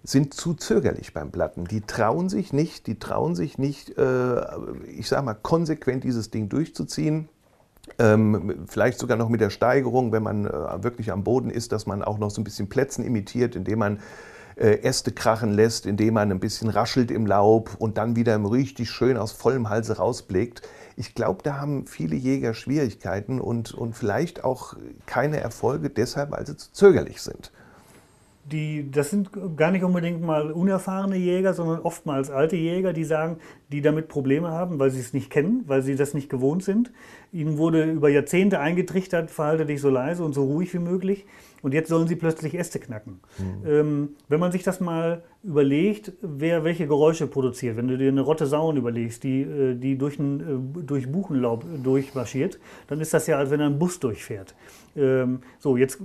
sind zu zögerlich beim Platten. Die trauen sich nicht, die trauen sich nicht, äh, ich sage mal, konsequent dieses Ding durchzuziehen. Ähm, vielleicht sogar noch mit der Steigerung, wenn man äh, wirklich am Boden ist, dass man auch noch so ein bisschen Plätzen imitiert, indem man äh, Äste krachen lässt, indem man ein bisschen raschelt im Laub und dann wieder richtig schön aus vollem Halse rausblickt. Ich glaube, da haben viele Jäger Schwierigkeiten und, und vielleicht auch keine Erfolge deshalb, weil sie zu zögerlich sind die, das sind gar nicht unbedingt mal unerfahrene Jäger, sondern oftmals alte Jäger, die sagen, die damit Probleme haben, weil sie es nicht kennen, weil sie das nicht gewohnt sind. Ihnen wurde über Jahrzehnte eingetrichtert, verhalte dich so leise und so ruhig wie möglich. Und jetzt sollen sie plötzlich Äste knacken. Mhm. Ähm, wenn man sich das mal überlegt, wer welche Geräusche produziert, wenn du dir eine Rotte Sauen überlegst, die, äh, die durch, ein, äh, durch Buchenlaub durchmarschiert, dann ist das ja, als wenn ein Bus durchfährt. Ähm, so, jetzt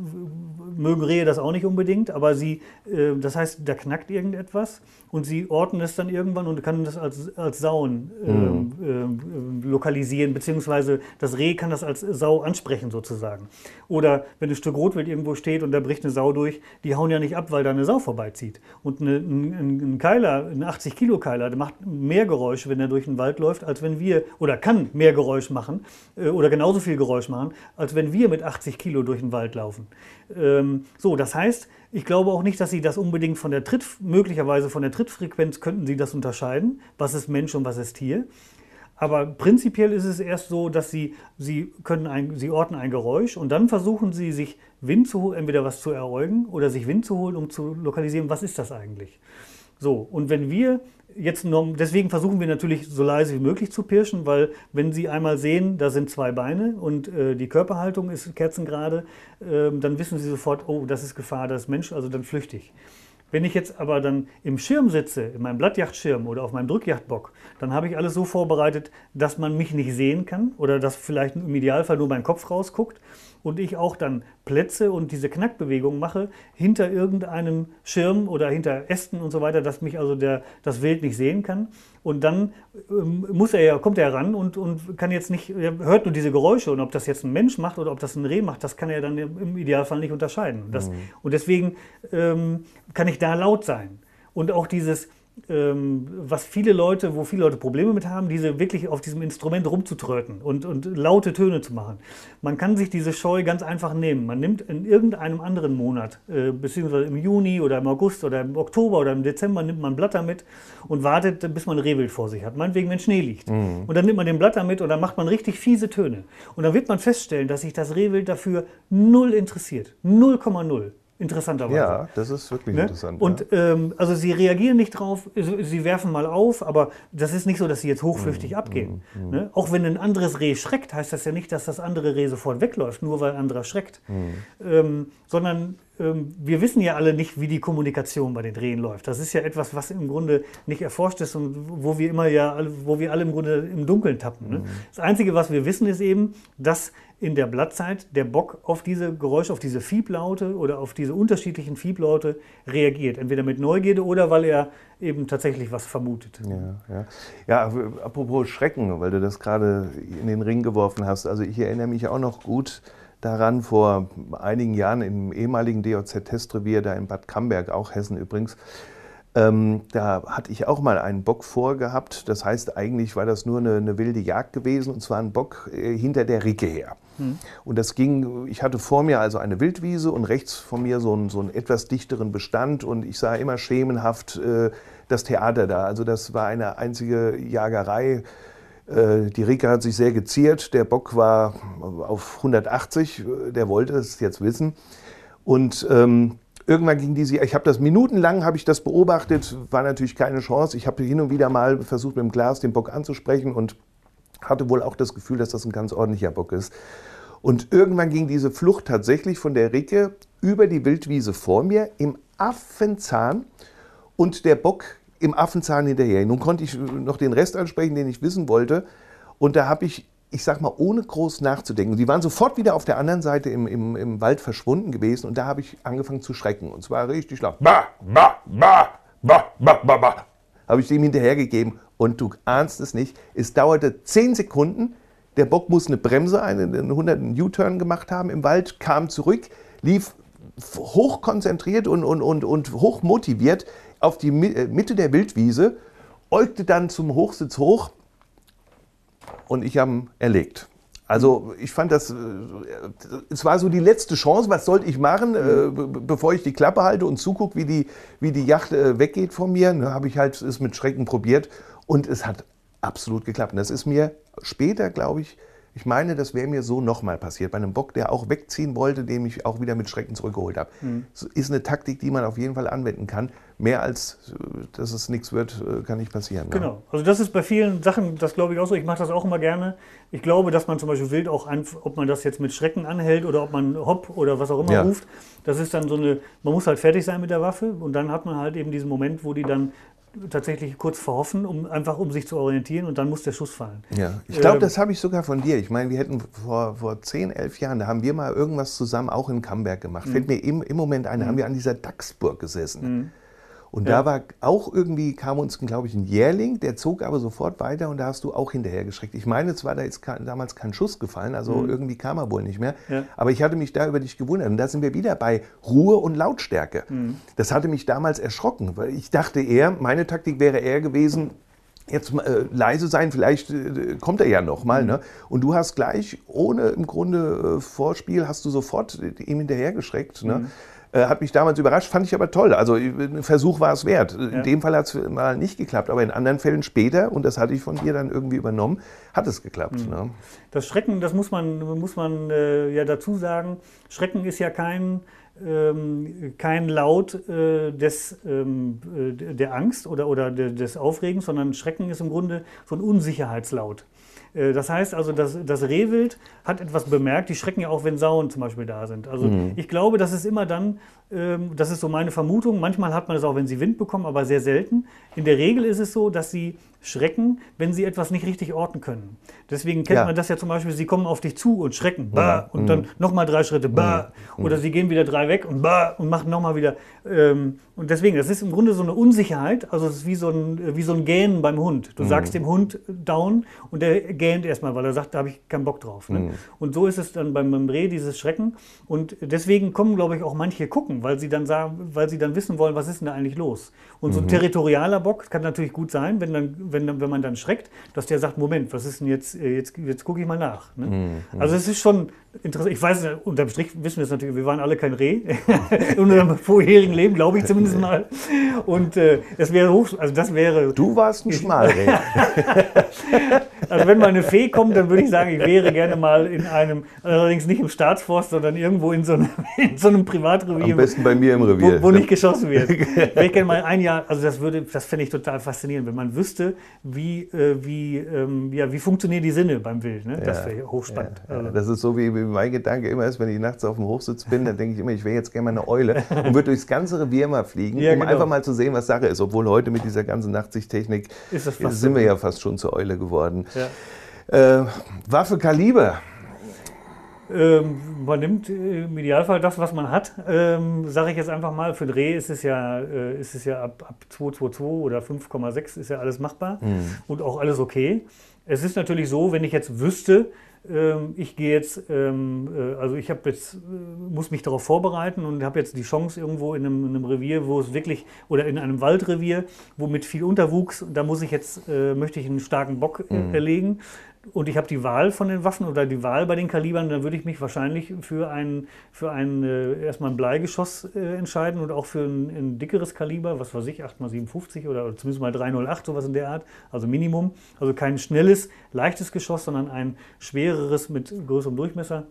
mögen Rehe das auch nicht unbedingt, aber sie, äh, das heißt, da knackt irgendetwas und sie orten es dann irgendwann und können das als, als Sauen mhm. äh, lokalisieren, beziehungsweise das Reh kann das als Sau ansprechen sozusagen. Oder wenn ein Stück Rotwild irgendwo steht und da bricht eine Sau durch, die hauen ja nicht ab, weil da eine Sau vorbeizieht. Und eine, ein, Keiler, ein 80 Kilo Keiler, der macht mehr Geräusche, wenn er durch den Wald läuft, als wenn wir, oder kann mehr Geräusch machen, äh, oder genauso viel Geräusch machen, als wenn wir mit 80 Kilo durch den Wald laufen. Ähm, so, das heißt, ich glaube auch nicht, dass Sie das unbedingt von der Tritt, möglicherweise von der Trittfrequenz könnten Sie das unterscheiden, was ist Mensch und was ist Tier. Aber prinzipiell ist es erst so, dass Sie, Sie, können ein, Sie orten ein Geräusch und dann versuchen Sie, sich Wind zu holen, entweder was zu eräugen oder sich Wind zu holen, um zu lokalisieren, was ist das eigentlich. So, und wenn wir jetzt deswegen versuchen wir natürlich so leise wie möglich zu pirschen, weil wenn Sie einmal sehen, da sind zwei Beine und äh, die Körperhaltung ist kerzengerade, äh, dann wissen Sie sofort, oh, das ist Gefahr, das ist Mensch, also dann flüchtig. Wenn ich jetzt aber dann im Schirm sitze, in meinem Blattjachtschirm oder auf meinem Drückjachtbock, dann habe ich alles so vorbereitet, dass man mich nicht sehen kann oder dass vielleicht im Idealfall nur mein Kopf rausguckt und ich auch dann Plätze und diese Knackbewegung mache hinter irgendeinem Schirm oder hinter Ästen und so weiter, dass mich also der, das Wild nicht sehen kann. Und dann ähm, muss er ja, kommt er ran und, und kann jetzt nicht, er hört nur diese Geräusche und ob das jetzt ein Mensch macht oder ob das ein Reh macht, das kann er dann im Idealfall nicht unterscheiden. Das, mhm. Und deswegen ähm, kann ich da laut sein. Und auch dieses, ähm, was viele Leute, wo viele Leute Probleme mit haben, diese wirklich auf diesem Instrument rumzutröten und, und laute Töne zu machen. Man kann sich diese Scheu ganz einfach nehmen. Man nimmt in irgendeinem anderen Monat, äh, beziehungsweise im Juni oder im August oder im Oktober oder im Dezember nimmt man Blatter mit und wartet, bis man Rehwild vor sich hat. Meinetwegen, wenn Schnee liegt. Mhm. Und dann nimmt man den Blatter mit und dann macht man richtig fiese Töne. Und dann wird man feststellen, dass sich das Rehwild dafür null interessiert. 0,0 interessanterweise. Ja, das ist wirklich ne? interessant. Und ja. ähm, also sie reagieren nicht drauf, sie werfen mal auf, aber das ist nicht so, dass sie jetzt hochflüchtig mm, abgehen. Mm, mm. Ne? Auch wenn ein anderes Reh schreckt, heißt das ja nicht, dass das andere Reh sofort wegläuft, nur weil ein anderer schreckt. Mm. Ähm, sondern ähm, wir wissen ja alle nicht, wie die Kommunikation bei den Rehen läuft. Das ist ja etwas, was im Grunde nicht erforscht ist und wo wir immer ja, wo wir alle im Grunde im Dunkeln tappen. Ne? Mhm. Das Einzige, was wir wissen, ist eben, dass in der Blattzeit der Bock auf diese Geräusche, auf diese Fieblaute oder auf diese unterschiedlichen Fieblaute reagiert. Entweder mit Neugierde oder weil er eben tatsächlich was vermutet. Ja, ja. ja apropos Schrecken, weil du das gerade in den Ring geworfen hast. Also ich erinnere mich auch noch gut daran vor einigen Jahren im ehemaligen DOZ-Testrevier, da in Bad Camberg, auch Hessen übrigens. Ähm, da hatte ich auch mal einen Bock vorgehabt. Das heißt, eigentlich war das nur eine, eine wilde Jagd gewesen und zwar ein Bock äh, hinter der Ricke her. Hm. Und das ging, ich hatte vor mir also eine Wildwiese und rechts von mir so einen, so einen etwas dichteren Bestand und ich sah immer schemenhaft äh, das Theater da. Also das war eine einzige Jagerei äh, die Rike hat sich sehr geziert. Der Bock war auf 180. Der wollte es jetzt wissen. Und ähm, irgendwann ging die, ich habe das minutenlang, habe ich das beobachtet, war natürlich keine Chance. Ich habe hin und wieder mal versucht, mit dem Glas den Bock anzusprechen und hatte wohl auch das Gefühl, dass das ein ganz ordentlicher Bock ist. Und irgendwann ging diese Flucht tatsächlich von der Ricke über die Wildwiese vor mir im Affenzahn und der Bock im Affenzahn hinterher. Nun konnte ich noch den Rest ansprechen, den ich wissen wollte. Und da habe ich, ich sag mal, ohne groß nachzudenken, die waren sofort wieder auf der anderen Seite im, im, im Wald verschwunden gewesen. Und da habe ich angefangen zu schrecken. Und zwar richtig laut. Ba, ba, ba, ba, ba, ba, ba. Habe ich dem hinterhergegeben. Und du ahnst es nicht. Es dauerte zehn Sekunden. Der Bock muss eine Bremse, einen, einen 100 U-Turn gemacht haben im Wald, kam zurück, lief hochkonzentriert und, und, und, und hoch motiviert auf die äh, Mitte der Wildwiese, äugte dann zum Hochsitz hoch und ich habe erlegt. Also ich fand das, äh, es war so die letzte Chance, was sollte ich machen, äh, bevor ich die Klappe halte und zugucke, wie die, wie die Yacht weggeht von mir. Da habe ich halt es mit Schrecken probiert und es hat absolut geklappt. Und das ist mir später, glaube ich, ich meine, das wäre mir so nochmal passiert. Bei einem Bock, der auch wegziehen wollte, den ich auch wieder mit Schrecken zurückgeholt habe. Mhm. Das ist eine Taktik, die man auf jeden Fall anwenden kann. mehr als, dass es nichts wird, kann nicht passieren. Ne? Genau. Also das ist bei vielen Sachen, das glaube ich auch so. Ich mache das auch immer gerne. Ich glaube, dass man zum Beispiel wild auch, ob man das jetzt mit Schrecken anhält oder ob man Hopp oder was auch immer ja. ruft, das ist dann so eine, man muss halt fertig sein mit der Waffe und dann hat man halt eben diesen Moment, wo die dann tatsächlich kurz verhoffen, um einfach um sich zu orientieren und dann muss der Schuss fallen. Ja, ich glaube, ähm, das habe ich sogar von dir. Ich meine, wir hätten vor, vor 10, 11 Jahren, da haben wir mal irgendwas zusammen auch in Camberg gemacht. Fällt mhm. mir im, im Moment ein, da haben wir an dieser Dachsburg gesessen. Und ja. da war auch irgendwie, kam uns, glaube ich, ein Jährling, der zog aber sofort weiter und da hast du auch hinterher geschreckt. Ich meine, es war da jetzt damals kein Schuss gefallen, also mhm. irgendwie kam er wohl nicht mehr. Ja. Aber ich hatte mich da über dich gewundert. Und da sind wir wieder bei Ruhe und Lautstärke. Mhm. Das hatte mich damals erschrocken, weil ich dachte eher, meine Taktik wäre eher gewesen, jetzt äh, leise sein, vielleicht äh, kommt er ja noch mal. Mhm. Ne? Und du hast gleich, ohne im Grunde äh, Vorspiel, hast du sofort ihm hinterher geschreckt. Ne? Mhm. Äh, hat mich damals überrascht, fand ich aber toll. Also ein Versuch war es wert. Ja. In dem Fall hat es mal nicht geklappt, aber in anderen Fällen später, und das hatte ich von dir dann irgendwie übernommen, hat es geklappt. Mhm. Ne? Das Schrecken, das muss man, muss man äh, ja dazu sagen, Schrecken ist ja kein, ähm, kein Laut äh, des, ähm, äh, der Angst oder, oder des Aufregens, sondern Schrecken ist im Grunde so ein Unsicherheitslaut. Äh, das heißt also, das, das Rehwild hat etwas bemerkt, die schrecken ja auch, wenn Sauen zum Beispiel da sind. Also mhm. ich glaube, das ist immer dann, ähm, das ist so meine Vermutung, manchmal hat man es auch, wenn sie Wind bekommen, aber sehr selten. In der Regel ist es so, dass sie schrecken, wenn sie etwas nicht richtig orten können. Deswegen kennt ja. man das ja zum Beispiel, sie kommen auf dich zu und schrecken, bah, und dann mhm. nochmal drei Schritte, bah, mhm. oder sie gehen wieder drei weg und bah, und machen nochmal wieder. Ähm, und deswegen, das ist im Grunde so eine Unsicherheit, also es ist wie so ein, wie so ein Gähnen beim Hund. Du mhm. sagst dem Hund down und der gähnt erstmal, weil er sagt, da habe ich keinen Bock drauf. Ne? Mhm. Und so ist es dann beim, beim Reh, dieses Schrecken. Und deswegen kommen, glaube ich, auch manche gucken, weil sie dann sagen, weil sie dann wissen wollen, was ist denn da eigentlich los. Und so ein mhm. territorialer Bock kann natürlich gut sein, wenn dann wenn, wenn man dann schreckt, dass der sagt, Moment, was ist denn jetzt, äh, jetzt, jetzt gucke ich mal nach. Ne? Mhm. Also es ist schon interessant. Ich weiß, unterm Strich wissen wir es natürlich, wir waren alle kein Reh in unserem vorherigen Leben, glaube ich zumindest mal. Und äh, es wäre hoch, also das wäre... Du warst ein Schmalreh. also wenn mal eine Fee kommt, dann würde ich sagen, ich wäre gerne mal in einem, allerdings nicht im Staatsforst, sondern irgendwo in so einem, in so einem Privatrevier. Am besten bei mir im Revier. Wo, wo nicht geschossen wird. Wäre ich gerne mal ein Jahr, also das würde, das fände ich total faszinierend, wenn man wüsste, wie, äh, wie, ähm, ja, wie funktionieren die Sinne beim Wild. Ne? Das wäre hochspannend. Ja, also. Das ist so, wie, wie mein Gedanke immer ist, wenn ich nachts auf dem Hochsitz bin, dann denke ich immer, ich wäre jetzt gerne mal eine Eule und würde durchs ganze Revier mal fliegen, ja, um genau. einfach mal zu sehen, was Sache ist. Obwohl heute mit dieser ganzen Nachtsichttechnik sind wir ja fast schon zur Eule geworden. Ja. Äh, Waffe Kaliber. Ähm, man nimmt im Idealfall das, was man hat. Ähm, Sage ich jetzt einfach mal, für Dreh ist es ja, äh, ist es ja ab, ab 222 oder 5,6 ist ja alles machbar mhm. und auch alles okay. Es ist natürlich so, wenn ich jetzt wüsste, ich gehe jetzt, ähm, äh, also ich habe jetzt, äh, muss mich darauf vorbereiten und habe jetzt die Chance irgendwo in einem, in einem, Revier, wo es wirklich, oder in einem Waldrevier, wo mit viel Unterwuchs, da muss ich jetzt, äh, möchte ich einen starken Bock mhm. erlegen und ich habe die Wahl von den Waffen oder die Wahl bei den Kalibern, dann würde ich mich wahrscheinlich für ein, für ein äh, erstmal ein Bleigeschoss äh, entscheiden und auch für ein, ein, dickeres Kaliber, was weiß ich, 8x57 oder, oder zumindest mal 308, sowas in der Art, also Minimum. Also kein schnelles, leichtes Geschoss, sondern ein schwereres mit größerem Durchmesser.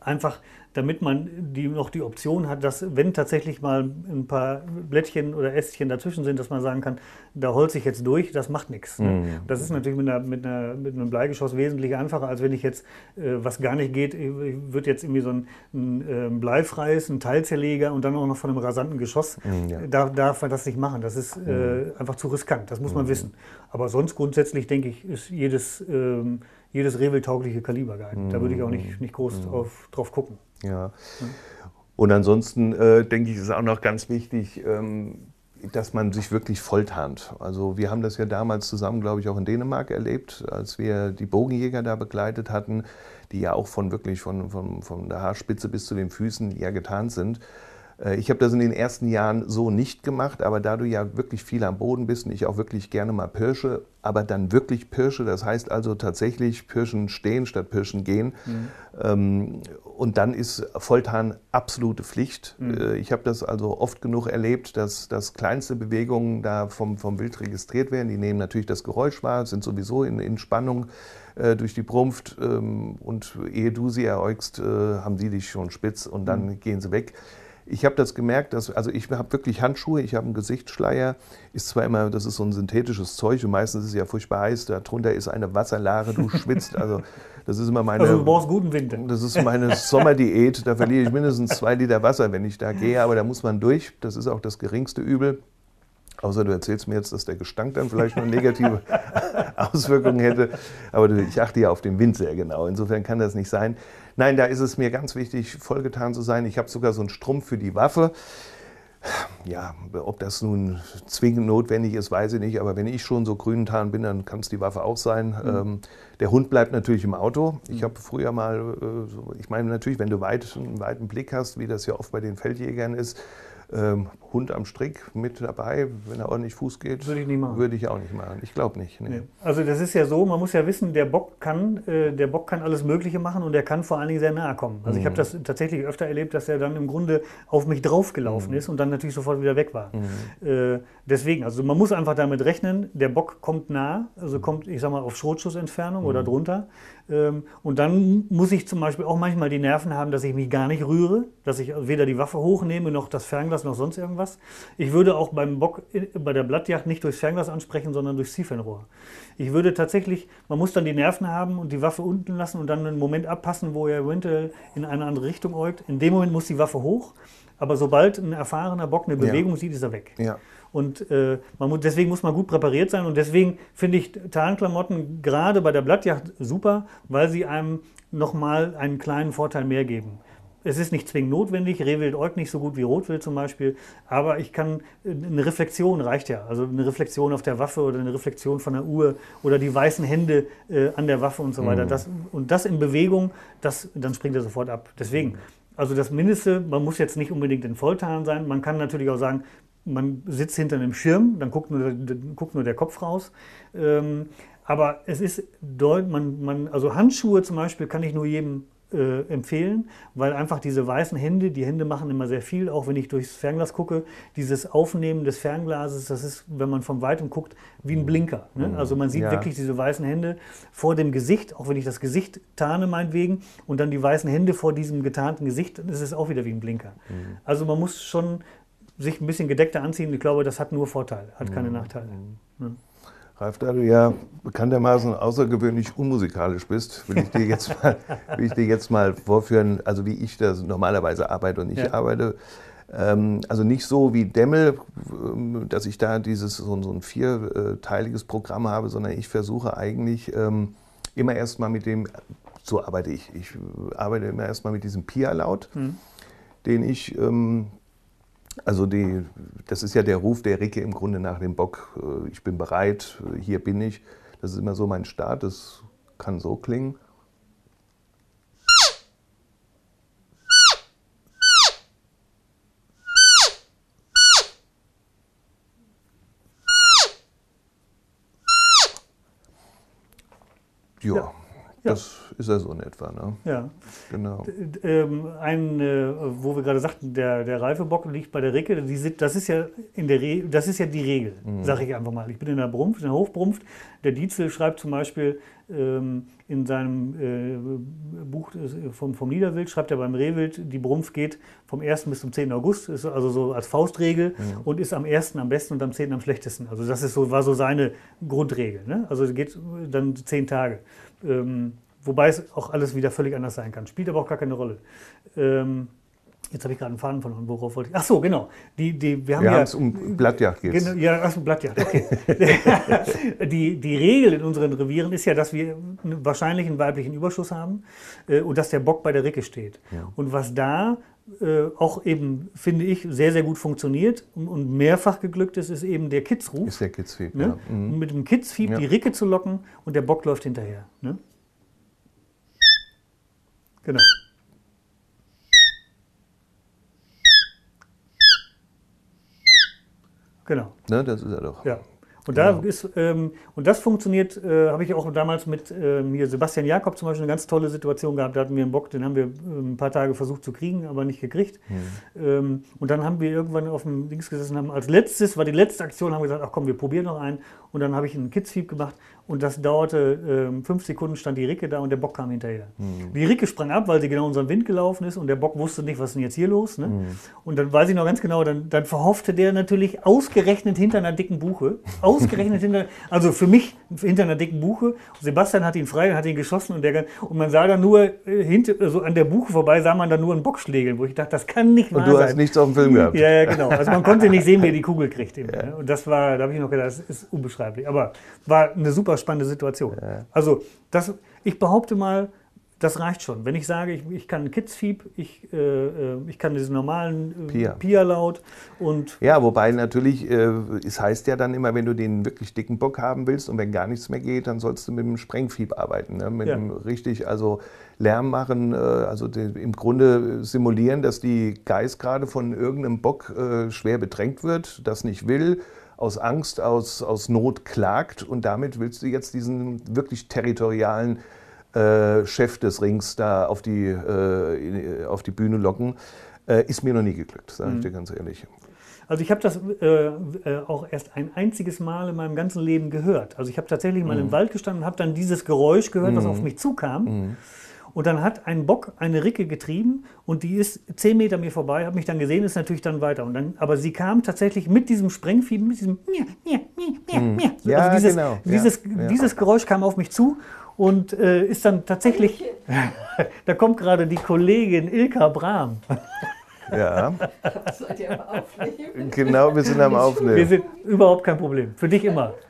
Einfach damit man die, noch die Option hat, dass wenn tatsächlich mal ein paar Blättchen oder Ästchen dazwischen sind, dass man sagen kann, da holze ich jetzt durch, das macht nichts. Ne? Mhm. Das ist natürlich mit, einer, mit, einer, mit, einem Bleigeschoss wesentlich einfacher, als wenn ich jetzt, äh, was gar nicht geht, würde jetzt irgendwie so ein, ein äh, bleifreies, ein Teilzerleger und dann auch noch von einem rasanten Geschoss, mhm, ja. darf, darf man das nicht machen. Das ist äh, mhm. einfach zu riskant, das muss man mhm. wissen. Aber sonst grundsätzlich, denke ich, ist jedes... Ähm, jedes rehwildtaugliche Kaliber geeignet. Da würde ich auch nicht, nicht groß mhm. auf, drauf gucken. Ja. Und ansonsten äh, denke ich, ist auch noch ganz wichtig, ähm, dass man sich wirklich volltarnt. Also wir haben das ja damals zusammen, glaube ich, auch in Dänemark erlebt, als wir die Bogenjäger da begleitet hatten, die ja auch von wirklich von, von, von der Haarspitze bis zu den Füßen ja getarnt sind. Äh, ich habe das in den ersten Jahren so nicht gemacht, aber da du ja wirklich viel am Boden bist und ich auch wirklich gerne mal pirsche, aber dann wirklich pirsche, das heißt also tatsächlich Pirschen stehen statt Pirschen gehen. Mhm. Ähm, und dann ist Volltarn absolute Pflicht. Mhm. Äh, ich habe das also oft genug erlebt, dass, dass kleinste Bewegungen da vom, vom Wild registriert werden. Die nehmen natürlich das Geräusch wahr, sind sowieso in, in Spannung äh, durch die Brunft ähm, und ehe du sie eräugst, haben sie dich schon spitz und dann mhm. gehen sie weg ich habe das gemerkt, dass, also ich habe wirklich Handschuhe, ich habe einen Gesichtsschleier, ist zwar immer, das ist so ein synthetisches Zeug und meistens ist es ja furchtbar heiß, darunter ist eine Wasserlare, du schwitzt, also das ist immer meine. Also du brauchst guten Winter. Das ist meine Sommerdiät, da verliere ich mindestens zwei Liter Wasser, wenn ich da gehe, aber da muss man durch, das ist auch das geringste Übel. Außer du erzählst mir jetzt, dass der Gestank dann vielleicht noch negative Auswirkungen hätte. Aber ich achte ja auf den Wind sehr genau. Insofern kann das nicht sein. Nein, da ist es mir ganz wichtig, vollgetan zu sein. Ich habe sogar so einen Strumpf für die Waffe. Ja, ob das nun zwingend notwendig ist, weiß ich nicht. Aber wenn ich schon so grünentan bin, dann kann es die Waffe auch sein. Mhm. Ähm, der Hund bleibt natürlich im Auto. Ich mhm. habe früher mal, äh, ich meine natürlich, wenn du weit, einen weiten Blick hast, wie das ja oft bei den Feldjägern ist, ähm, Hund am Strick mit dabei, wenn er ordentlich Fuß geht. Würde ich nicht machen. Würde ich auch nicht machen. Ich glaube nicht. Nee. Nee. Also das ist ja so, man muss ja wissen, der Bock kann, äh, der Bock kann alles Mögliche machen und er kann vor allen Dingen sehr nahe kommen. Also mhm. ich habe das tatsächlich öfter erlebt, dass er dann im Grunde auf mich draufgelaufen mhm. ist und dann natürlich sofort wieder weg war. Mhm. Äh, deswegen, also man muss einfach damit rechnen, der Bock kommt nah, also kommt, ich sag mal, auf Schrotschussentfernung oder mhm. drunter. Ähm, und dann muss ich zum Beispiel auch manchmal die Nerven haben, dass ich mich gar nicht rühre, dass ich weder die Waffe hochnehme, noch das Fernglas, noch sonst irgendwas. Ich würde auch beim Bock bei der Blattjagd nicht durchs Fernglas ansprechen, sondern durchs Zielfernrohr. Ich würde tatsächlich, man muss dann die Nerven haben und die Waffe unten lassen und dann einen Moment abpassen, wo er eventuell in eine andere Richtung äugt. In dem Moment muss die Waffe hoch, aber sobald ein erfahrener Bock eine Bewegung ja. sieht, ist er weg. Ja. Und äh, muss, deswegen muss man gut präpariert sein. Und deswegen finde ich Tarnklamotten gerade bei der Blattjacht super, weil sie einem nochmal einen kleinen Vorteil mehr geben. Es ist nicht zwingend notwendig, Rehwild äugt nicht so gut wie Rotwild zum Beispiel, aber ich kann, eine Reflexion reicht ja. Also eine Reflexion auf der Waffe oder eine Reflexion von der Uhr oder die weißen Hände äh, an der Waffe und so weiter. Mhm. Das, und das in Bewegung, das, dann springt er sofort ab. Deswegen, also das Mindeste, man muss jetzt nicht unbedingt in Volltarn sein. Man kann natürlich auch sagen, man sitzt hinter einem Schirm, dann guckt nur, guckt nur der Kopf raus. Ähm, aber es ist man, man, also Handschuhe zum Beispiel kann ich nur jedem äh, empfehlen, weil einfach diese weißen Hände, die Hände machen immer sehr viel, auch wenn ich durchs Fernglas gucke. Dieses Aufnehmen des Fernglases, das ist, wenn man von weitem guckt, wie ein Blinker. Ne? Mhm. Also man sieht ja. wirklich diese weißen Hände vor dem Gesicht, auch wenn ich das Gesicht tarne meinetwegen, und dann die weißen Hände vor diesem getarnten Gesicht, dann ist es auch wieder wie ein Blinker. Mhm. Also man muss schon sich ein bisschen gedeckter anziehen, ich glaube, das hat nur Vorteile, hat keine mhm. Nachteile. Mhm. Ralf, da du ja bekanntermaßen außergewöhnlich unmusikalisch bist, will ich dir jetzt mal, will ich dir jetzt mal vorführen, also wie ich das normalerweise arbeite und ich ja. arbeite. Ähm, also nicht so wie Demmel, ähm, dass ich da dieses so, so ein vierteiliges Programm habe, sondern ich versuche eigentlich ähm, immer erstmal mit dem, so arbeite ich, ich arbeite immer erstmal mit diesem Pia-Laut, mhm. den ich ähm, also die, das ist ja der Ruf der Ricke im Grunde nach dem Bock. Äh, ich bin bereit, hier bin ich. Das ist immer so mein Start. Das kann so klingen. Ja. ja. Das ist ja so in etwa. Ne? Ja. Genau. Ähm, ein, äh, wo wir gerade sagten, der, der Reifebock liegt bei der Ricke. Die, das, ist ja in der Re das ist ja die Regel, mhm. sage ich einfach mal. Ich bin in der Brumpf, in der Hochbrumpft. Der Dietzel schreibt zum Beispiel in seinem äh, Buch äh, vom, vom Niederwild, schreibt er beim Rehwild, die Brumpf geht vom 1. bis zum 10. August, ist also so als Faustregel mhm. und ist am 1. am besten und am 10. am schlechtesten. Also das ist so, war so seine Grundregel. Ne? Also geht dann zehn Tage. Ähm, wobei es auch alles wieder völlig anders sein kann. Spielt aber auch gar keine Rolle. Ähm, Jetzt habe ich gerade einen Faden verloren. Worauf wollte ich? Ach so, genau. Die, die, wir haben wir ja, es um Blattjagd jetzt. Genau, ja, ach, um Blattjagd, okay. die, die Regel in unseren Revieren ist ja, dass wir wahrscheinlich einen weiblichen Überschuss haben äh, und dass der Bock bei der Ricke steht. Ja. Und was da äh, auch eben, finde ich, sehr, sehr gut funktioniert und, und mehrfach geglückt ist, ist eben der Kidsruf. Ist der Kidsfieb, ne? ja. Mhm. Mit dem Kidsfieb ja. die Ricke zu locken und der Bock läuft hinterher. Ne? Genau. Genau. Ne, das ist er doch. Ja. Und, da genau. ist, ähm, und das funktioniert, äh, habe ich auch damals mit äh, mir Sebastian Jakob zum Beispiel eine ganz tolle Situation gehabt. Da hatten wir einen Bock, den haben wir äh, ein paar Tage versucht zu kriegen, aber nicht gekriegt. Mhm. Ähm, und dann haben wir irgendwann auf dem Dings gesessen, haben als letztes, war die letzte Aktion, haben wir gesagt, ach komm, wir probieren noch einen. Und dann habe ich einen Kidsfeed gemacht und das dauerte äh, fünf Sekunden, stand die Ricke da und der Bock kam hinterher. Mhm. Die Ricke sprang ab, weil sie genau unseren Wind gelaufen ist und der Bock wusste nicht, was ist denn jetzt hier los. Ne? Mhm. Und dann weiß ich noch ganz genau, dann, dann verhoffte der natürlich ausgerechnet hinter einer dicken Buche. Ausgerechnet hinter, also für mich hinter einer dicken Buche. Sebastian hat ihn frei, hat ihn geschossen und, der, und man sah dann nur äh, hinter, also an der Buche vorbei, sah man dann nur einen Bock schlägeln, wo ich dachte, das kann nicht wahr sein. Und du hast nichts auf dem Film gehabt. Ja, ja, genau. Also man konnte nicht sehen, wer die Kugel kriegt. Ja. Ne? Und das war, da habe ich noch gedacht, das ist unbeschreiblich. Aber war eine super spannende Situation. Ja. Also das, ich behaupte mal, das reicht schon. Wenn ich sage, ich, ich kann Kidsfieb, ich, äh, äh, ich kann diesen normalen äh, Pia-Laut und. Ja, wobei natürlich, äh, es heißt ja dann immer, wenn du den wirklich dicken Bock haben willst und wenn gar nichts mehr geht, dann sollst du mit dem Sprengfieb arbeiten. Ne? Mit ja. dem richtig, also Lärm machen, äh, also die, im Grunde simulieren, dass die Geist gerade von irgendeinem Bock äh, schwer bedrängt wird, das nicht will aus Angst, aus, aus Not klagt und damit willst du jetzt diesen wirklich territorialen äh, Chef des Rings da auf die, äh, auf die Bühne locken. Äh, ist mir noch nie geglückt, sage ich mhm. dir ganz ehrlich. Also ich habe das äh, äh, auch erst ein einziges Mal in meinem ganzen Leben gehört. Also ich habe tatsächlich mal mhm. im Wald gestanden und habe dann dieses Geräusch gehört, mhm. was auf mich zukam. Und dann hat ein Bock eine Ricke getrieben und die ist zehn Meter mir vorbei, habe mich dann gesehen, ist natürlich dann weiter. Und dann, aber sie kam tatsächlich mit diesem Sprengvieh, mit diesem Mia, Mia, Mia, Mia, hm. Ja, also dieses, genau. dieses, ja, dieses Geräusch kam auf mich zu und äh, ist dann tatsächlich, da kommt gerade die Kollegin Ilka Brahm. Ja. Seid ihr am Aufnehmen? Genau, wir sind am Aufnehmen. Wir sind überhaupt kein Problem. Für dich immer.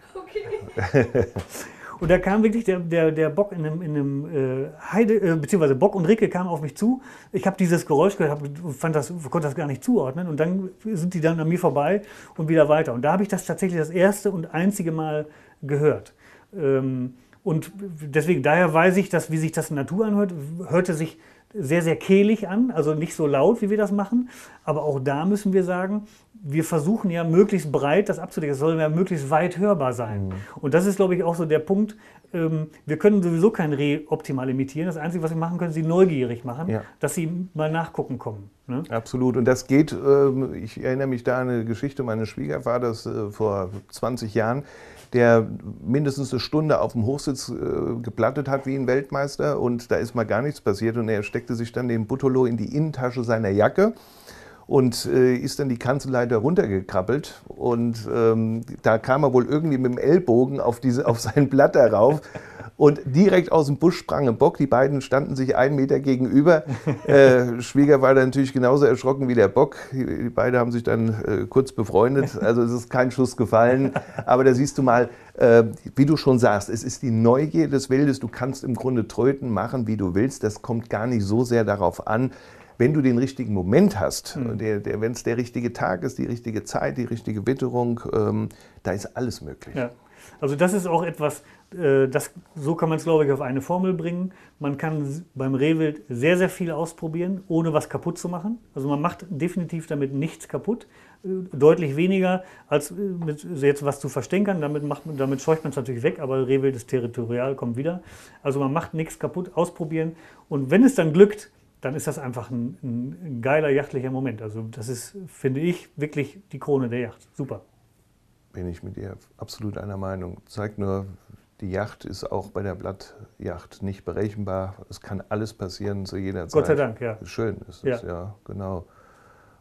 Okay. Und da kam wirklich der, der, der Bock in einem, in einem äh, Heide, äh, beziehungsweise Bock und Ricke kamen auf mich zu. Ich habe dieses Geräusch gehört, hab, fand das, konnte das gar nicht zuordnen. Und dann sind die dann an mir vorbei und wieder weiter. Und da habe ich das tatsächlich das erste und einzige Mal gehört. Ähm, und deswegen, daher weiß ich, dass, wie sich das in Natur anhört, hörte sich sehr, sehr kehlig an, also nicht so laut, wie wir das machen. Aber auch da müssen wir sagen, wir versuchen ja möglichst breit das abzudecken. Es soll ja möglichst weit hörbar sein. Mhm. Und das ist, glaube ich, auch so der Punkt. Ähm, wir können sowieso kein Reh optimal imitieren. Das Einzige, was wir machen können, ist sie neugierig machen, ja. dass sie mal nachgucken kommen. Ne? Absolut. Und das geht, ähm, ich erinnere mich da an eine Geschichte meines Schwiegervaters äh, vor 20 Jahren der mindestens eine Stunde auf dem Hochsitz äh, geplattet hat wie ein Weltmeister. Und da ist mal gar nichts passiert. Und er steckte sich dann den Buttolo in die Innentasche seiner Jacke und äh, ist dann die Kanzelleiter runtergekrabbelt und ähm, da kam er wohl irgendwie mit dem Ellbogen auf, diese, auf sein Blatt darauf und direkt aus dem Busch sprang ein Bock. Die beiden standen sich einen Meter gegenüber. Äh, Schwieger war dann natürlich genauso erschrocken wie der Bock. Die, beiden haben sich dann äh, kurz befreundet. Also es ist kein Schuss gefallen. Aber da siehst du mal, äh, wie du schon sagst, es ist die Neugier des Wildes. Du kannst im Grunde tröten, machen, wie du willst. Das kommt gar nicht so sehr darauf an, wenn du den richtigen Moment hast, mhm. der, der, wenn es der richtige Tag ist, die richtige Zeit, die richtige Witterung, ähm, da ist alles möglich. Ja. Also das ist auch etwas, äh, das, so kann man es, glaube ich, auf eine Formel bringen. Man kann beim Rehwild sehr, sehr viel ausprobieren, ohne was kaputt zu machen. Also man macht definitiv damit nichts kaputt. Äh, deutlich weniger, als äh, mit jetzt was zu verstänkern. Damit, macht, damit scheucht man es natürlich weg, aber Rehwild ist territorial, kommt wieder. Also man macht nichts kaputt, ausprobieren. Und wenn es dann glückt, dann ist das einfach ein, ein geiler jachtlicher Moment. Also das ist, finde ich, wirklich die Krone der Yacht. Super. Bin ich mit dir absolut einer Meinung. Zeigt nur, die Yacht ist auch bei der Blattjacht nicht berechenbar. Es kann alles passieren zu jeder Zeit. Gott sei Dank, ja. Schön ist es, ja, ja genau.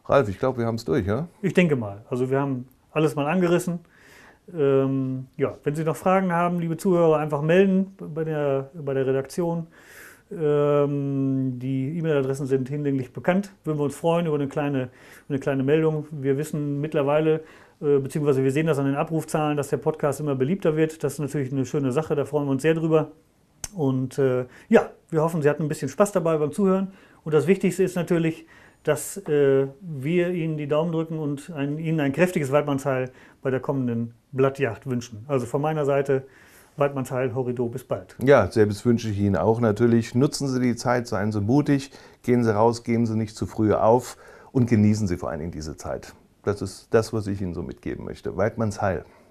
Ralf, ich glaube, wir haben es durch, ja? Ich denke mal. Also wir haben alles mal angerissen. Ähm, ja, wenn Sie noch Fragen haben, liebe Zuhörer, einfach melden bei der, bei der Redaktion. Ähm, die E-Mail-Adressen sind hinlänglich bekannt. Würden wir uns freuen über eine kleine, eine kleine Meldung. Wir wissen mittlerweile, äh, beziehungsweise wir sehen das an den Abrufzahlen, dass der Podcast immer beliebter wird. Das ist natürlich eine schöne Sache, da freuen wir uns sehr drüber. Und äh, ja, wir hoffen, Sie hatten ein bisschen Spaß dabei beim Zuhören. Und das Wichtigste ist natürlich, dass äh, wir Ihnen die Daumen drücken und ein, Ihnen ein kräftiges Waldmannsheil bei der kommenden Blattjagd wünschen. Also von meiner Seite Waldmannsheil, Horrido, bis bald. Ja, selbst wünsche ich Ihnen auch natürlich. Nutzen Sie die Zeit, seien Sie mutig, gehen Sie raus, geben Sie nicht zu früh auf und genießen Sie vor allen Dingen diese Zeit. Das ist das, was ich Ihnen so mitgeben möchte. Weidmannsheil. Heil.